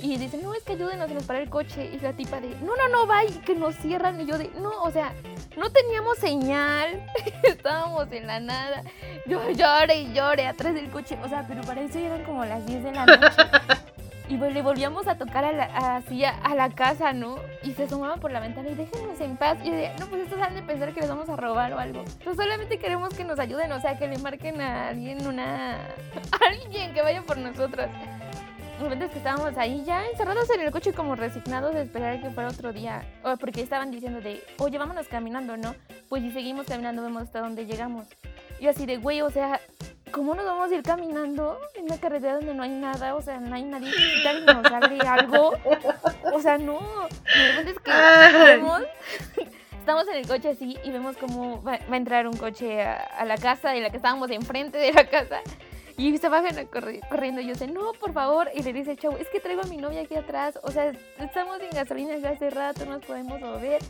Y dicen, no, es que ayúdenos, se nos para el coche. Y la tipa de, no, no, no, va, y que nos cierran. Y yo de, no, o sea, no teníamos señal, (laughs) estábamos en la nada. Yo lloré y lloré atrás del coche. O sea, pero para eso eran como las 10 de la noche. (laughs) Y pues le volvíamos a tocar a la, así a, a la casa, ¿no? Y se asomaban por la ventana y déjenos en paz. Y yo decía, no, pues estos han de pensar que les vamos a robar o algo. Pues solamente queremos que nos ayuden, o sea, que le marquen a alguien una... a (laughs) alguien que vaya por nosotros. De que estábamos ahí ya encerrados en el coche como resignados de esperar que fuera otro día. O porque estaban diciendo de, oye, vámonos caminando, ¿no? Pues si seguimos caminando vemos hasta dónde llegamos. Y así de, güey, o sea, ¿cómo nos vamos a ir caminando en una carretera donde no hay nada? O sea, no hay nadie que tal y nos sale algo. O sea, no. De repente es que vemos, estamos en el coche así y vemos cómo va, a entrar un coche a, la casa en la que estábamos enfrente de la casa. Y se bajan corriendo y yo sé, no, por favor. Y le dice chavo, es que traigo a mi novia aquí atrás. O sea, estamos sin gasolina desde hace rato, no nos podemos mover.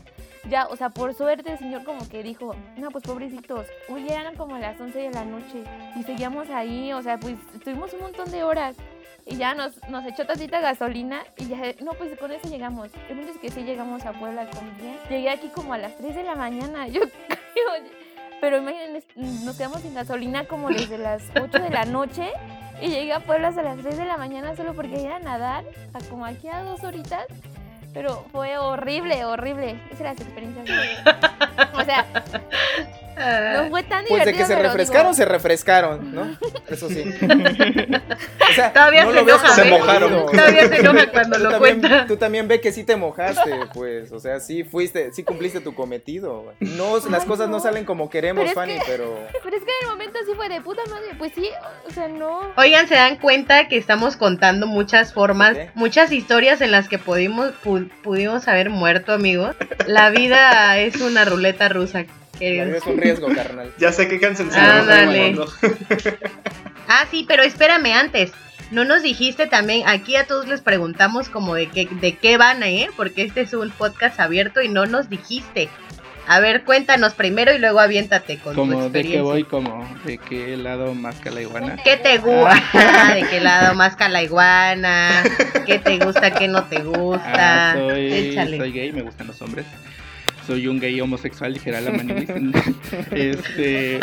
Ya, o sea, por suerte el señor como que dijo, no, pues pobrecitos. Uy, eran como las 11 de la noche y seguíamos ahí. O sea, pues estuvimos un montón de horas. Y ya nos, nos echó tantita gasolina y ya, no, pues con eso llegamos. El punto es que sí llegamos a Puebla con. Llegué aquí como a las 3 de la mañana. (laughs) Yo creo, pero imagínense, nos quedamos sin gasolina como desde las 8 de la noche y llegué a Puebla a las 3 de la mañana solo porque iba a nadar, a como aquí a dos horitas. Pero fue horrible, horrible. Esas eran las experiencias. (laughs) de- O sea, no fue tan Pues de que se refrescaron, se refrescaron, ¿no? Eso sí. (laughs) O sea, Todavía no se lo enoja, como ¿eh? mojado. (laughs) Todavía se enoja cuando Tú lo también, cuenta. tú también ve que sí te mojaste, pues. O sea, sí fuiste, sí cumpliste tu cometido. No, las cosas no no. salen como queremos, Pero Fanny, que- pero. (laughs) Pero es que en el momento sí fue de puta madre. Pues sí, o sea, no. Oigan, se dan cuenta que estamos contando muchas formas, ¿Qué? muchas historias en las que pudimos, pu- pudimos haber muerto, amigos. La vida es una ruleta rusa, Es un riesgo, carnal. (laughs) Ya sé que se Ándale. me (laughs) Ah, sí, pero espérame antes. No nos dijiste también, aquí a todos les preguntamos como de qué, de qué van, ¿eh? Porque este es un podcast abierto y no nos dijiste. A ver, cuéntanos primero y luego aviéntate con tu Como de qué voy, como de qué lado más que la iguana. ¿Qué te gusta? ¿De qué lado más la iguana? ¿Qué te gusta? ¿Qué no te gusta? Ah, soy, Échale. soy gay, me gustan los hombres. Soy un gay homosexual, dijera la Manilis. (laughs) este.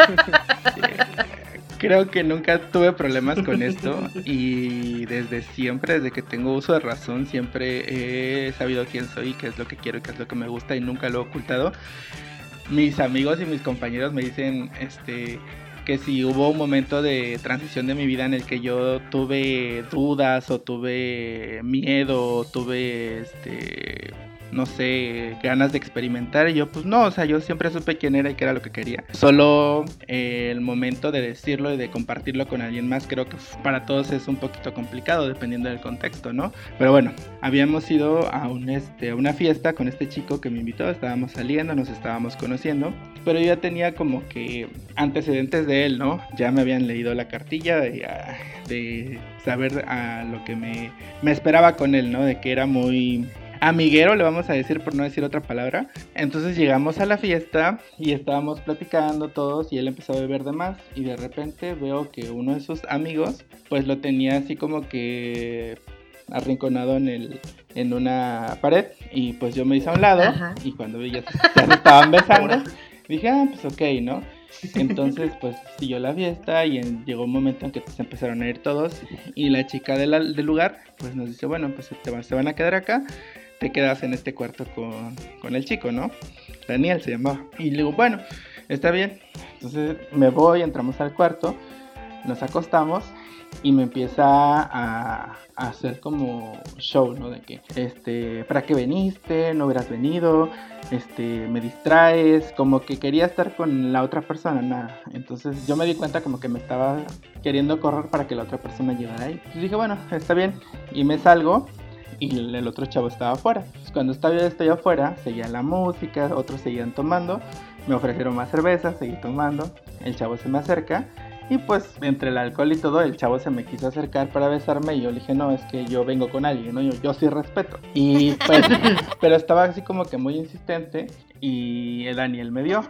Creo que nunca tuve problemas con esto y desde siempre, desde que tengo uso de razón, siempre he sabido quién soy, qué es lo que quiero y qué es lo que me gusta y nunca lo he ocultado. Mis amigos y mis compañeros me dicen este, que si hubo un momento de transición de mi vida en el que yo tuve dudas o tuve miedo o tuve este no sé, ganas de experimentar y yo pues no, o sea, yo siempre supe quién era y qué era lo que quería. Solo eh, el momento de decirlo y de compartirlo con alguien más creo que para todos es un poquito complicado dependiendo del contexto, ¿no? Pero bueno, habíamos ido a, un, este, a una fiesta con este chico que me invitó, estábamos saliendo, nos estábamos conociendo, pero yo ya tenía como que antecedentes de él, ¿no? Ya me habían leído la cartilla de, ah, de saber a lo que me, me esperaba con él, ¿no? De que era muy amiguero, le vamos a decir por no decir otra palabra. Entonces llegamos a la fiesta y estábamos platicando todos y él empezó a beber de más. Y de repente veo que uno de sus amigos pues lo tenía así como que arrinconado en el en una pared. Y pues yo me hice a un lado Ajá. y cuando vi ya se, ya se estaban (laughs) besando dije ah pues ok no entonces pues siguió la fiesta y en- llegó un momento en que se empezaron a ir todos. Y la chica de la- del lugar pues nos dice bueno pues te se van a quedar acá te quedas en este cuarto con, con el chico, ¿no? Daniel se llamaba. Y le bueno, está bien. Entonces me voy, entramos al cuarto, nos acostamos y me empieza a, hacer como show, ¿no? De que, este, ¿para qué veniste? No hubieras venido, este, me distraes, como que quería estar con la otra persona, nada. Entonces yo me di cuenta como que me estaba queriendo correr para que la otra persona llegara ahí. Entonces dije, bueno, está bien. Y me salgo y el, el otro chavo estaba afuera. Cuando estaba, estoy afuera, seguía la música, otros seguían tomando, me ofrecieron más cerveza, seguí tomando, el chavo se me acerca y pues entre el alcohol y todo, el chavo se me quiso acercar para besarme y yo le dije, no, es que yo vengo con alguien, ¿no? Yo, yo sí respeto. Y pues, (laughs) pero estaba así como que muy insistente y el Daniel me vio.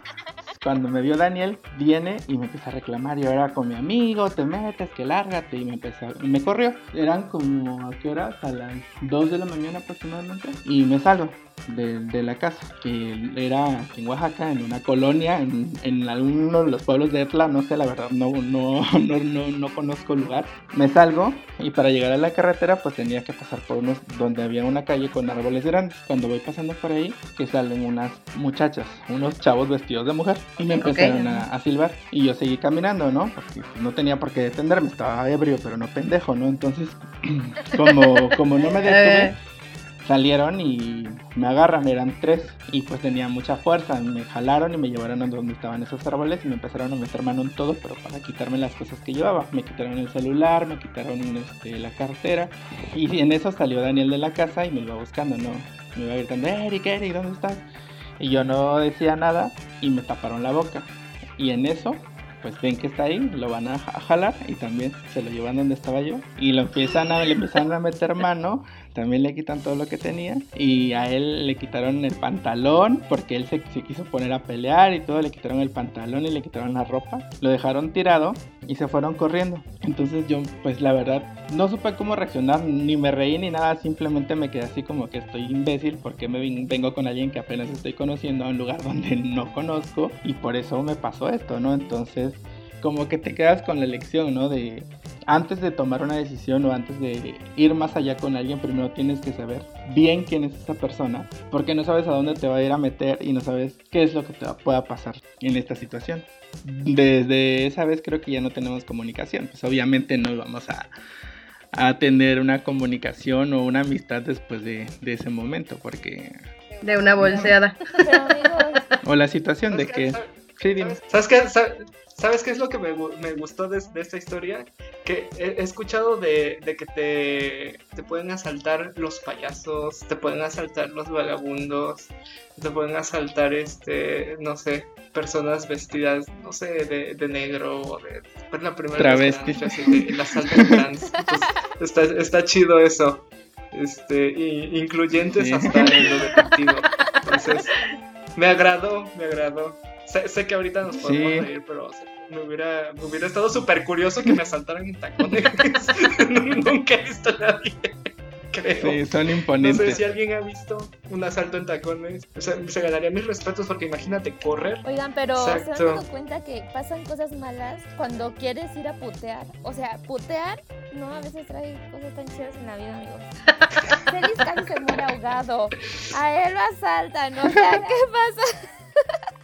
Cuando me vio Daniel, viene y me empieza a reclamar. Y ahora con mi amigo, te metes, que lárgate. Y me empezó, y me corrió. Eran como, ¿a qué hora? A las 2 de la mañana aproximadamente. Y me salgo de, de la casa, que era en Oaxaca, en una colonia, en, en alguno de los pueblos de Etla, no sé, la verdad, no, no, (laughs) no, no, no conozco el lugar. Me salgo y para llegar a la carretera, pues tenía que pasar por unos, donde había una calle con árboles grandes. Cuando voy pasando por ahí, que salen unas muchachas, unos chavos vestidos de mujer, y me empezaron a, a silbar. Y yo seguí caminando, ¿no? Porque no tenía por qué detenerme, estaba ebrio, pero no pendejo, ¿no? Entonces, (clears throat) como, como no me (laughs) detuve, Eh. salieron y me agarran, eran tres, y pues tenía mucha fuerza, me jalaron y me llevaron a donde estaban esos árboles y me empezaron a meter mano en todo, pero para quitarme las cosas que llevaba, me quitaron el celular, me quitaron este, la cartera, y en eso salió Daniel de la casa y me iba buscando, ¿no? Me iba gritando, Eric, Eric, ¿dónde estás? Y yo no decía nada y me taparon la boca, y en eso pues ven que está ahí, lo van a ja- a jalar y también se lo llevan donde estaba yo. Y lo empiezan a, le empiezan a meter mano, también le quitan todo lo que tenía y a él le quitaron el pantalón porque él se, se quiso poner a pelear y todo, le quitaron el pantalón y le quitaron la ropa, lo dejaron tirado y se fueron corriendo. Entonces yo pues la verdad no supe cómo reaccionar, ni me reí ni nada, simplemente me quedé así como que estoy imbécil porque me vengo con alguien que apenas estoy conociendo a un lugar donde no conozco y por eso me pasó esto, ¿no? Entonces como que te quedas con la lección, ¿no? De antes de tomar una decisión o antes de ir más allá con alguien, primero tienes que saber bien quién es esa persona, porque no sabes a dónde te va a ir a meter y no sabes qué es lo que te pueda pasar en esta situación. Desde esa vez creo que ya no tenemos comunicación, pues obviamente no vamos a, a tener una comunicación o una amistad después de, de ese momento, porque... De una bolseada. O la situación de que... Sí, dime. ¿Sabes qué? Sa- ¿Sabes qué es lo que me, gu- me gustó de, de esta historia? Que he, he escuchado de, de que te, te pueden asaltar los payasos, te pueden asaltar los vagabundos, te pueden asaltar, este, no sé, personas vestidas, no sé, de, de negro o de... Fue la primera vez han hecho así de- el asalto trans. Entonces, está, está chido eso. Este, y, incluyentes Sí. hasta en lo deportivo. Entonces, me agradó, me agradó. Sé, sé que ahorita nos podemos Sí. reír, pero o sea, me, hubiera, me hubiera estado súper curioso que me asaltaran en tacones. (laughs) Nunca he visto a nadie, creo. Sí, son No sé imponentes. si alguien ha visto un asalto en tacones. O sea, se ganaría mis respetos porque imagínate correr. oigan, pero ¿se han dado cuenta que pasan cosas malas cuando quieres ir a putear? O sea, putear no a veces trae cosas tan chidas en la vida, amigos. (laughs) Celis casi se muere ahogado. A él lo asaltan, o sea, ¿qué pasa? (laughs)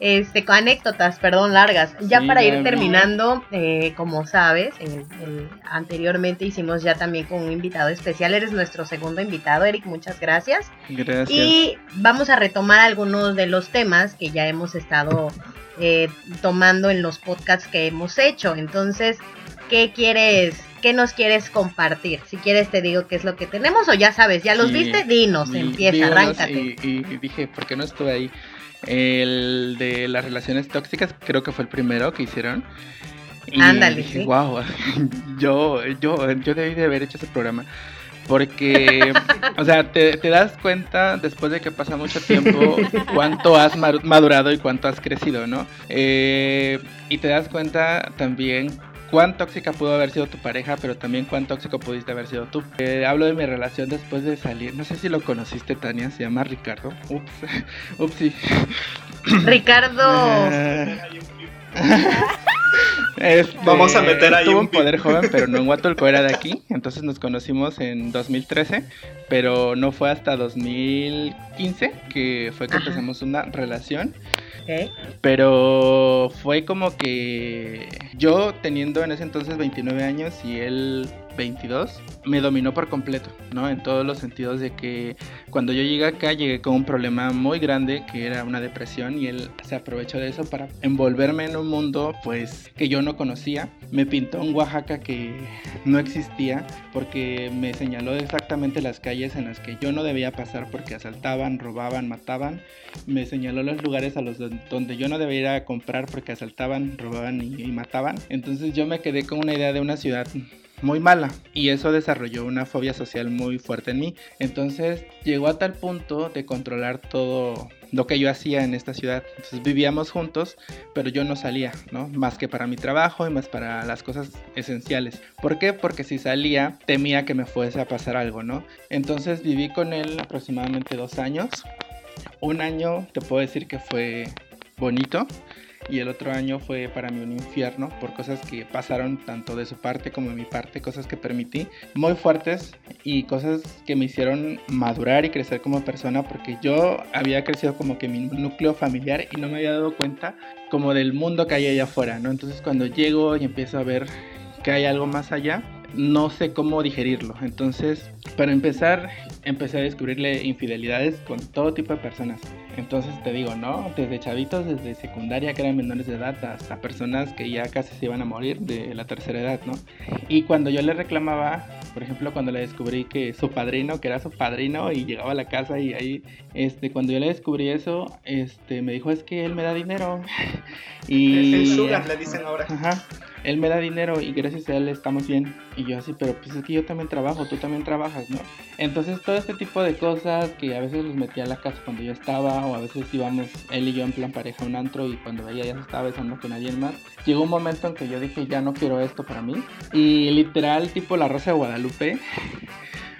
Este, con anécdotas, perdón, largas. Ya Sí, para ir terminando, eh, como sabes, en- en- anteriormente hicimos ya también con un invitado especial. Eres nuestro segundo invitado, Eric, muchas gracias. Gracias. Y vamos a retomar algunos de los temas que ya hemos estado eh, tomando en los podcasts que hemos hecho. Entonces, ¿qué quieres, qué nos quieres compartir? Si quieres te digo qué es lo que tenemos o ya sabes, ya los Sí, viste, dinos, empieza, arráncate. Y, y dije, ¿por qué no estuve ahí? El de las relaciones tóxicas, creo que fue el primero que hicieron. Y Ándale, dije, sí. wow, (laughs) yo, yo, yo debí de haber hecho ese programa. Porque, o sea, te, te das cuenta después de que pasa mucho tiempo (laughs) cuánto has madurado y cuánto has crecido, ¿no? Eh, y te das cuenta también cuán tóxica pudo haber sido tu pareja, pero también cuán tóxico pudiste haber sido tú. Eh, hablo de mi relación después de salir. No sé si lo conociste, Tania, se llama Ricardo. Ups, (laughs) ups, sí. Ricardo, (laughs) Este, Vamos a meter ahí Estuvo un Poder Joven, pero no en (laughs) Huatulco, era de aquí. Entonces nos conocimos en 2013, pero no fue hasta 2015 que fue que Ajá. empezamos una relación. Pero fue como que yo teniendo en ese entonces 29 años y él 22, me dominó por completo, ¿no? En todos los sentidos de que cuando yo llegué acá llegué con un problema muy grande que era una depresión y él se aprovechó de eso para envolverme en un mundo pues que yo no conocía. Me pintó un Oaxaca que no existía porque me señaló exactamente las calles en las que yo no debía pasar porque asaltaban, robaban, mataban me señaló los lugares a los don- donde yo no debía ir a comprar porque asaltaban, robaban y, y mataban. Entonces yo me quedé con una idea de una ciudad muy mala y eso desarrolló una fobia social muy fuerte en mí. Entonces llegó a tal punto de controlar todo lo que yo hacía en esta ciudad. Entonces vivíamos juntos, pero yo no salía, ¿no? Más que para mi trabajo y más para las cosas esenciales. ¿Por qué? Porque si salía temía que me fuese a pasar algo, ¿no? Entonces viví con él aproximadamente dos años un año te puedo decir que fue bonito y el otro año fue para mí un infierno por cosas que pasaron tanto de su parte como de mi parte, cosas que permití muy fuertes y cosas que me hicieron madurar y crecer como persona porque yo había crecido como que mi núcleo familiar y no me había dado cuenta como del mundo que hay allá afuera, ¿no? Entonces cuando llego y empiezo a ver que hay algo más allá, no sé cómo digerirlo. Entonces, para empezar, empecé a descubrirle infidelidades con todo tipo de personas. Entonces te digo, ¿no? Desde chavitos, desde secundaria que eran menores de edad, hasta personas que ya casi se iban a morir de la tercera edad, ¿no? Y cuando yo le reclamaba, por ejemplo, cuando le descubrí que su padrino, que era su padrino, y llegaba a la casa y ahí, este, cuando yo le descubrí eso, este, me dijo, es que él me da dinero. (laughs) y... El sugar le dicen ahora. Ajá. Él me da dinero y gracias a él estamos bien. Y yo así, pero pues es que yo también trabajo, tú también trabajas, ¿no? Entonces todo este tipo de cosas que a veces los metía a la casa cuando yo estaba o a veces íbamos él y yo en plan pareja a un antro y cuando veía ya se estaba besando con alguien más. Llegó un momento en que yo dije ya no quiero esto para mí. Y literal tipo la Rosa de Guadalupe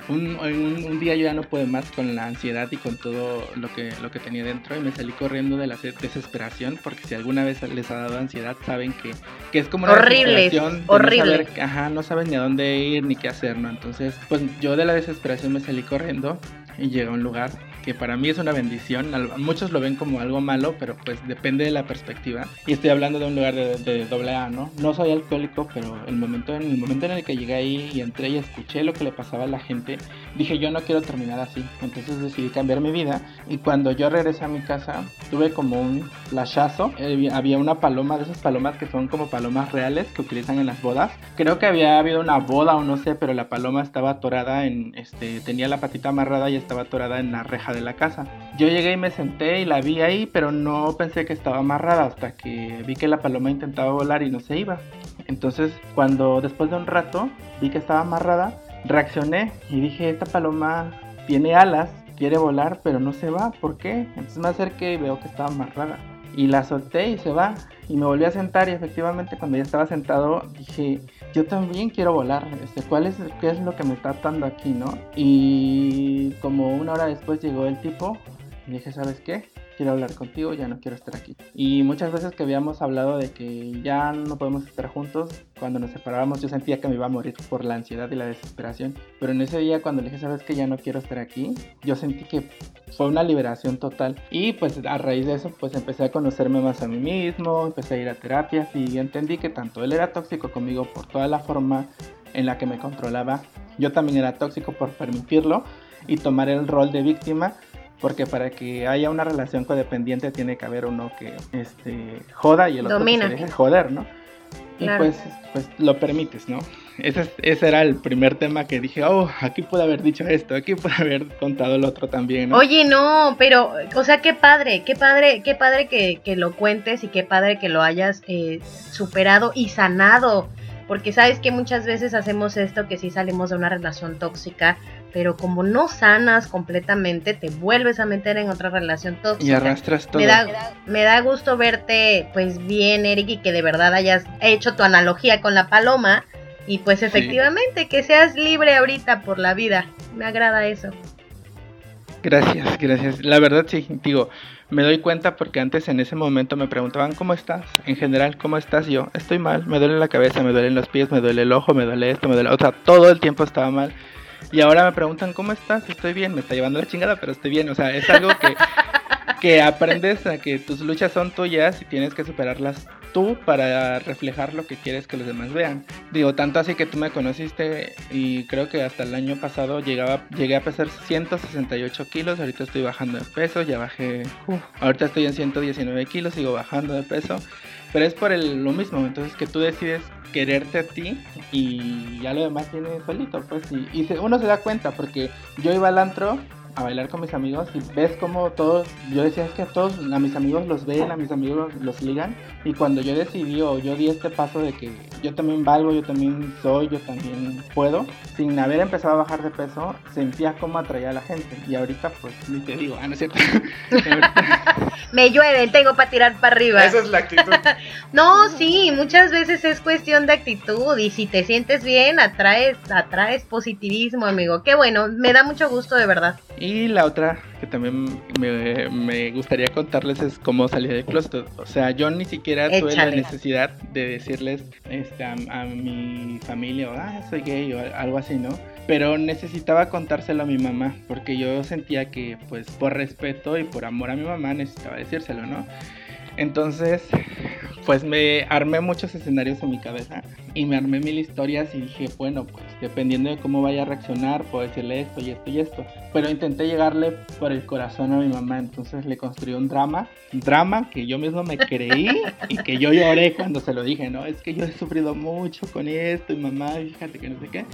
un, un, un, día yo ya no pude más con la ansiedad y con todo lo que, lo que tenía dentro y me salí corriendo de la desesperación porque si alguna vez les ha dado ansiedad saben que, que es como una horrible, horrible. No saber, ajá, no saben ni a dónde ir ni qué hacer, ¿no? Entonces, pues yo de la desesperación me salí corriendo y llegué a un lugar que para mí es una bendición. Muchos lo ven como algo malo, pero pues depende de la perspectiva. Y estoy hablando de un lugar de, doble A, ¿no? No soy alcohólico, pero el momento, en el momento en el que llegué ahí y entré y escuché lo que le pasaba a la gente, dije yo no quiero terminar así. Entonces decidí cambiar mi vida. Y cuando yo regresé a mi casa, tuve como un flashazo. Eh, había una paloma de esas palomas que son como palomas reales que utilizan en las bodas. Creo que había habido una boda o no sé, pero la paloma estaba atorada en, este, tenía la patita amarrada y estaba atorada en la reja de la casa. Yo llegué y me senté y la vi ahí, pero no pensé que estaba amarrada hasta que vi que la paloma intentaba volar y no se iba. Entonces, cuando después de un rato vi que estaba amarrada, reaccioné y dije, esta paloma tiene alas, quiere volar, pero no se va, ¿por qué? Entonces me acerqué y veo que estaba amarrada. Y la solté y se va. Y me volví a sentar y efectivamente cuando ya estaba sentado dije, yo también quiero volar, este, ¿cuál es, qué es lo que me está atando aquí, no? Y como una hora después llegó el tipo y dije, ¿sabes qué? Quiero hablar contigo, ya no quiero estar aquí. Y muchas veces que habíamos hablado de que ya no podemos estar juntos, cuando nos separábamos yo sentía que me iba a morir por la ansiedad y la desesperación. Pero en ese día cuando le dije, sabes que ya no quiero estar aquí, yo sentí que fue una liberación total. Y pues a raíz de eso pues empecé a conocerme más a mí mismo, empecé a ir a terapias y entendí que tanto él era tóxico conmigo por toda la forma en la que me controlaba, yo también era tóxico por permitirlo y tomar el rol de víctima porque para que haya una relación codependiente tiene que haber uno que este, joda y el otro que se deje joder, ¿no? Y pues, pues lo permites, ¿no? Ese, ese era el primer tema que dije, oh, aquí pude haber dicho esto, aquí pude haber contado el otro también, ¿no? Oye, no, pero, o sea, qué padre, qué padre, qué padre que, que lo cuentes y qué padre que lo hayas eh, superado y sanado. Porque sabes que muchas veces hacemos esto, que si salimos de una relación tóxica, pero como no sanas completamente, te vuelves a meter en otra relación tóxica. Y arrastras todo. Me da, me da gusto verte pues bien, Eric, y que de verdad hayas hecho tu analogía con la paloma. Y pues efectivamente, que seas libre ahorita por la vida. Me agrada eso. Gracias, gracias. La verdad sí, digo, me doy cuenta porque antes en ese momento me preguntaban cómo estás, en general, cómo estás yo, estoy mal, me duele la cabeza, me duelen los pies, me duele el ojo, me duele esto, me duele, o sea, todo el tiempo estaba mal. Y ahora me preguntan cómo estás, estoy bien, me está llevando la chingada, pero estoy bien, o sea, es algo que, (laughs) que aprendes a que tus luchas son tuyas y tienes que superarlas tú para reflejar lo que quieres que los demás vean. Digo, tanto así que tú me conociste y creo que hasta el año pasado llegaba, llegué a pesar 168 kilos, ahorita estoy bajando de peso, ya bajé, ahorita estoy en 119 kilos, sigo bajando de peso, pero es por el, lo mismo, entonces que tú decides quererte a ti y ya lo demás viene solito, pues, y, y uno se da cuenta porque yo iba al antro a bailar con mis amigos y ves como todos, yo decía es que a todos, a mis amigos los ven, a mis amigos los, ligan y cuando yo decidí o yo di este paso de que yo también valgo, yo también soy, yo también puedo, sin haber empezado a bajar de peso, sentía cómo atraía a la gente y ahorita pues ni te digo, ah, no es cierto. (laughs) Me llueven, tengo para tirar para arriba. Esa es la actitud. (laughs) no, sí, muchas veces es cuestión de actitud y si te sientes bien, atraes, atraes positivismo, amigo. Qué bueno, me da mucho gusto de verdad. Y la otra que también me, gustaría contarles es cómo salí del closet. O sea, yo ni siquiera tuve la necesidad de decirles este, a, mi familia, ah, soy gay o algo así, ¿no? Pero necesitaba contárselo a mi mamá, porque yo sentía que, pues, por respeto y por amor a mi mamá, necesitaba decírselo, ¿no? Entonces, pues me armé muchos escenarios en mi cabeza y me armé mil historias y dije, bueno, pues dependiendo de cómo vaya a reaccionar, puedo decirle esto y esto y esto. Pero intenté llegarle por el corazón a mi mamá, entonces le construí un drama, un drama que yo mismo me creí y que yo lloré cuando se lo dije, ¿no? Es que yo he sufrido mucho con esto y mamá, fíjate que no sé qué.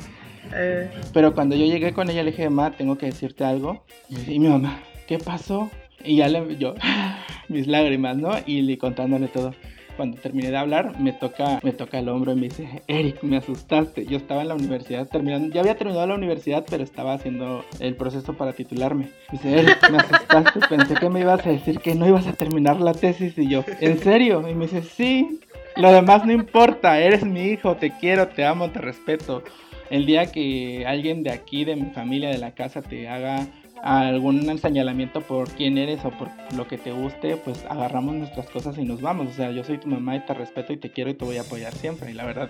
Eh. Pero cuando yo llegué con ella le dije, mamá, tengo que decirte algo. Y mi mamá, ¿qué pasó? Y ya le, yo, (laughs) mis lágrimas, ¿no? Y le contándole todo. Cuando terminé de hablar, me toca, me toca el hombro y me dice, Eric, me asustaste. Yo estaba en la universidad terminando, ya había terminado la universidad, pero estaba haciendo el proceso para titularme. Dice, Eric, me asustaste, (laughs) pensé que me ibas a decir que no ibas a terminar la tesis. Y yo, ¿en serio? Y me dice, sí, lo demás no importa, eres mi hijo, te quiero, te amo, te respeto el día que alguien de aquí, de mi familia, de la casa, te haga algún señalamiento por quién eres o por lo que te guste, pues agarramos nuestras cosas y nos vamos. O sea, yo soy tu mamá y te respeto y te quiero y te voy a apoyar siempre. Y la verdad,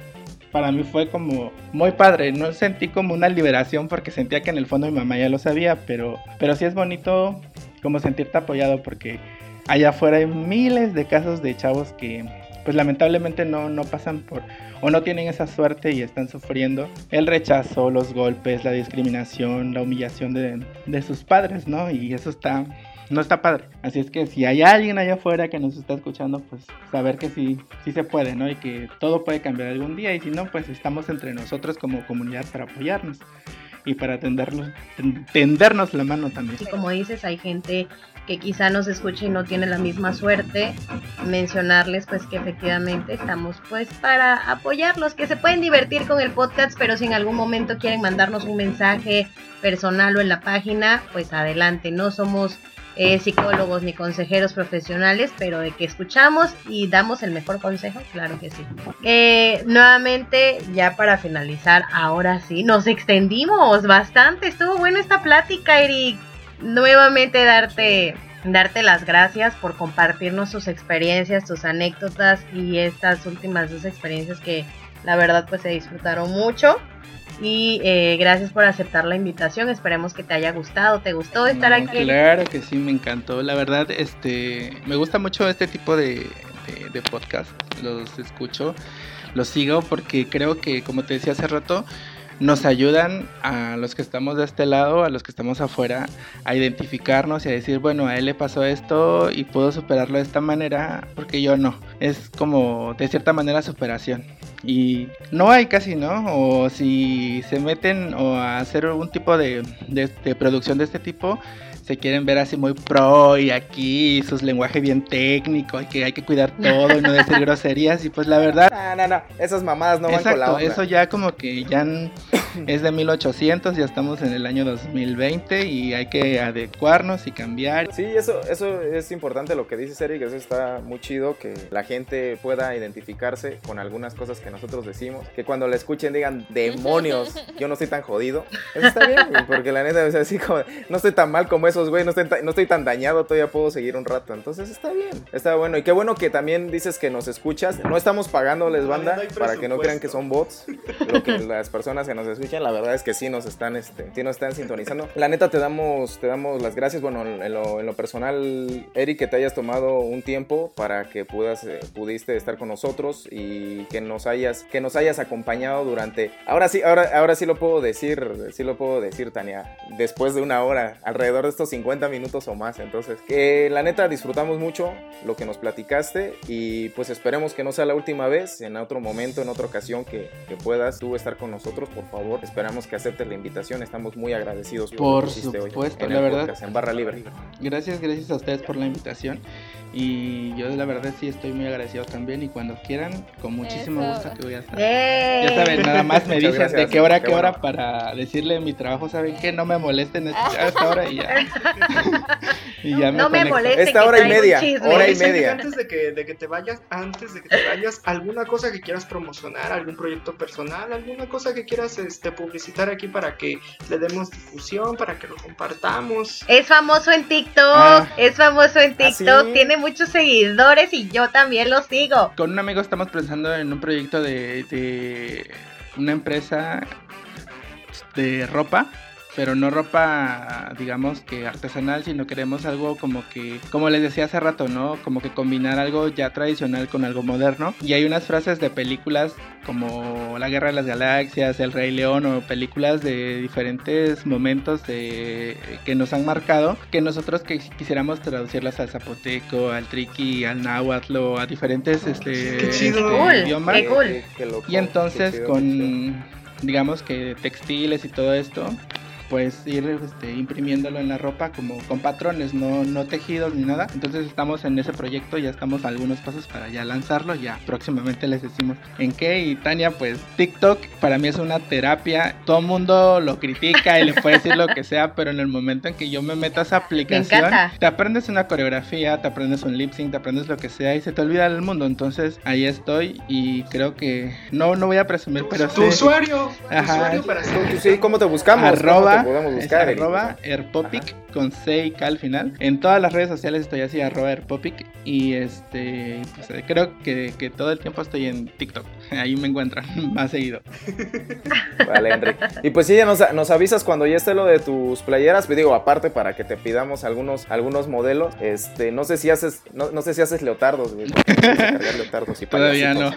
para mí fue como muy padre. No sentí como una liberación porque sentía que en el fondo mi mamá ya lo sabía, pero, pero sí es bonito como sentirte apoyado porque allá afuera hay miles de casos de chavos que pues lamentablemente no, no pasan por o no tienen esa suerte y están sufriendo el rechazo, los golpes, la discriminación, la humillación de, de sus padres, ¿no? Y eso está, no está padre. Así es que si hay alguien allá afuera que nos está escuchando, pues saber que sí, sí se puede, ¿no? Y que todo puede cambiar algún día y si no, pues estamos entre nosotros como comunidad para apoyarnos y para tendernos, tendernos la mano también. Como dices, hay gente que quizá nos escuche y no tiene la misma suerte, mencionarles pues que efectivamente estamos pues para apoyarlos, que se pueden divertir con el podcast, pero si en algún momento quieren mandarnos un mensaje personal o en la página, pues adelante, no somos eh, psicólogos ni consejeros profesionales, pero de que escuchamos y damos el mejor consejo, claro que sí. Eh, nuevamente, ya para finalizar, ahora sí, nos extendimos bastante, estuvo buena esta plática, Eric nuevamente darte darte las gracias por compartirnos tus experiencias, tus anécdotas y estas últimas dos experiencias que la verdad pues se disfrutaron mucho. Y eh, gracias por aceptar la invitación. Esperemos que te haya gustado. ¿Te gustó estar aquí? Claro que sí, me encantó. La verdad, este, me gusta mucho este tipo de, de, de podcast. Los escucho, los sigo porque creo que, como te decía hace rato, nos ayudan a los que estamos de este lado, a los que estamos afuera, a identificarnos y a decir, bueno, a él le pasó esto y puedo superarlo de esta manera, porque yo no. Es como de cierta manera superación. Y no hay casi, ¿no? O si se meten o a hacer algún tipo de, de producción de este tipo, se quieren ver así muy pro y aquí sus lenguaje bien técnico y que hay que cuidar todo y no decir (laughs) groserías y pues la verdad... No, no, no, esas mamadas no van con la eso ya como que ya es de 1800, ya estamos en el año 2020 y hay que adecuarnos y cambiar. Sí, eso, eso es importante lo que dices Eric, eso está muy chido que la gente pueda identificarse con algunas cosas que nosotros decimos, que cuando la escuchen digan, demonios, yo no estoy tan jodido. Eso está bien, porque la neta, es así como, no estoy tan mal como esos, güey, no estoy, tan dañado, todavía puedo seguir un rato. Entonces está bien, está bueno. Y qué bueno que también dices que nos escuchas. No estamos pagándoles banda para que no crean que son bots. Lo que las personas que nos escuchan, la verdad es que sí nos están, este, sí nos están sintonizando. La neta te damos, te damos las gracias. Bueno, en lo, personal, Eric, que te hayas tomado un tiempo para que pudas, eh, pudiste estar con nosotros y que nos hayas, que nos hayas acompañado durante. Ahora sí, ahora, ahora sí lo puedo decir, sí lo puedo decir, Tania. Después de una hora, alrededor de estos 50 minutos o más. Entonces, que la neta disfrutamos mucho lo que nos platicaste y pues esperemos que no sea la última vez, en otro momento, en otra ocasión que, que puedas tú estar con nosotros, por favor. Esperamos que aceptes la invitación, estamos muy agradecidos por, supuesto, la verdad. en Barra Libre. Gracias, gracias a ustedes por la invitación y yo la verdad sí estoy muy agradecido también y cuando quieran, con muchísimo gusto que voy a estar. Ya saben, nada más (laughs) me dicen de qué hora, qué, hora para decirle mi trabajo, ¿saben qué? No me molesten a esta hora y ya. (laughs) y ya no me, molesten. Esta hora y media, hora y media. Antes de que, de que te vayas, antes de que te vayas, alguna cosa que quieras promocionar, algún proyecto personal, alguna cosa que quieras este, publicitar aquí para que le demos difusión, para que lo compartamos. Es famoso en TikTok, ah. es famoso en ¿Ah, TikTok, tiene muchos seguidores y yo también lo sigo. Con un amigo estamos pensando en un proyecto de, de una empresa de ropa pero no ropa, digamos que artesanal, sino queremos algo como que, como les decía hace rato, ¿no? Como que combinar algo ya tradicional con algo moderno. Y hay unas frases de películas como La Guerra de las Galaxias, El Rey León o películas de diferentes momentos de, que nos han marcado, que nosotros que quisiéramos traducirlas al zapoteco, al triqui, al náhuatl o a diferentes este, este idiomas. Qué cool. y entonces con digamos que textiles y todo esto pues ir este, imprimiéndolo en la ropa como con patrones, no, no tejidos ni nada. Entonces estamos en ese proyecto, ya estamos a algunos pasos para ya lanzarlo, ya próximamente les decimos en qué. Y Tania, pues TikTok para mí es una terapia, todo el mundo lo critica y le puede decir lo que sea, pero en el momento en que yo me meto a esa aplicación, te aprendes una coreografía, te aprendes un lip sync, te aprendes lo que sea y se te olvida el mundo. Entonces ahí estoy y creo que no, no voy a presumir, pero tu usuario, Ajá. usuario para sí, ¿cómo te buscamos? Arroba, ¿Cómo te podemos buscar? arroba Airpopic con C y K al final. En todas las redes sociales estoy así, arroba Airpopic. Y este, pues, creo que, que, todo el tiempo estoy en TikTok. Ahí me encuentran (laughs) más seguido. Vale, Enrique. Y pues sí, ya nos, nos, avisas cuando ya esté lo de tus playeras. Pues digo, aparte para que te pidamos algunos, algunos modelos. Este, no sé si haces, no, no sé si haces leotardos, güey. (laughs) leotardos y Todavía no.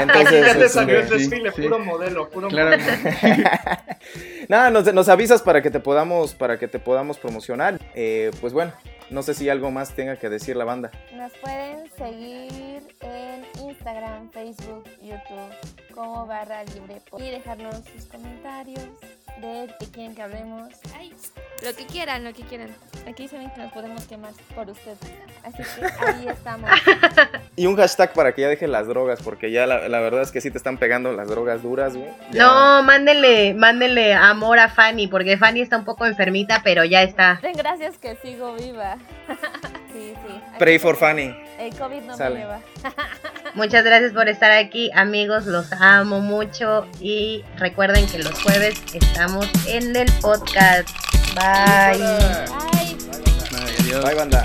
Entonces, ya te salió el desfile, sí, puro modelo, puro claro. modelo. (laughs) Nada, nos, nos, avisas para que te podamos, para que te podamos promocionar. Eh, pues bueno, no sé si algo más tenga que decir la banda. Nos pueden seguir en Instagram, Facebook, YouTube como barra libre y dejarnos sus comentarios de qué quieren que hablemos. Ay, lo que quieran, lo que quieran. Aquí se ven que nos podemos quemar por ustedes. Así que (laughs) ahí estamos. Y un hashtag para que ya dejen las drogas, porque ya la, la verdad es que sí te están pegando las drogas duras, güey. No, mándenle, mándenle amor a Fanny, porque Fanny está un poco enfermita, pero ya está. (laughs) Den gracias que sigo viva. (laughs) sí, sí. Pray for Fanny. El COVID no Sale. me lleva. Muchas gracias por estar aquí, amigos. Los amo mucho. Y recuerden que los jueves estamos en el podcast. Bye. Bye. Bye, Bye banda.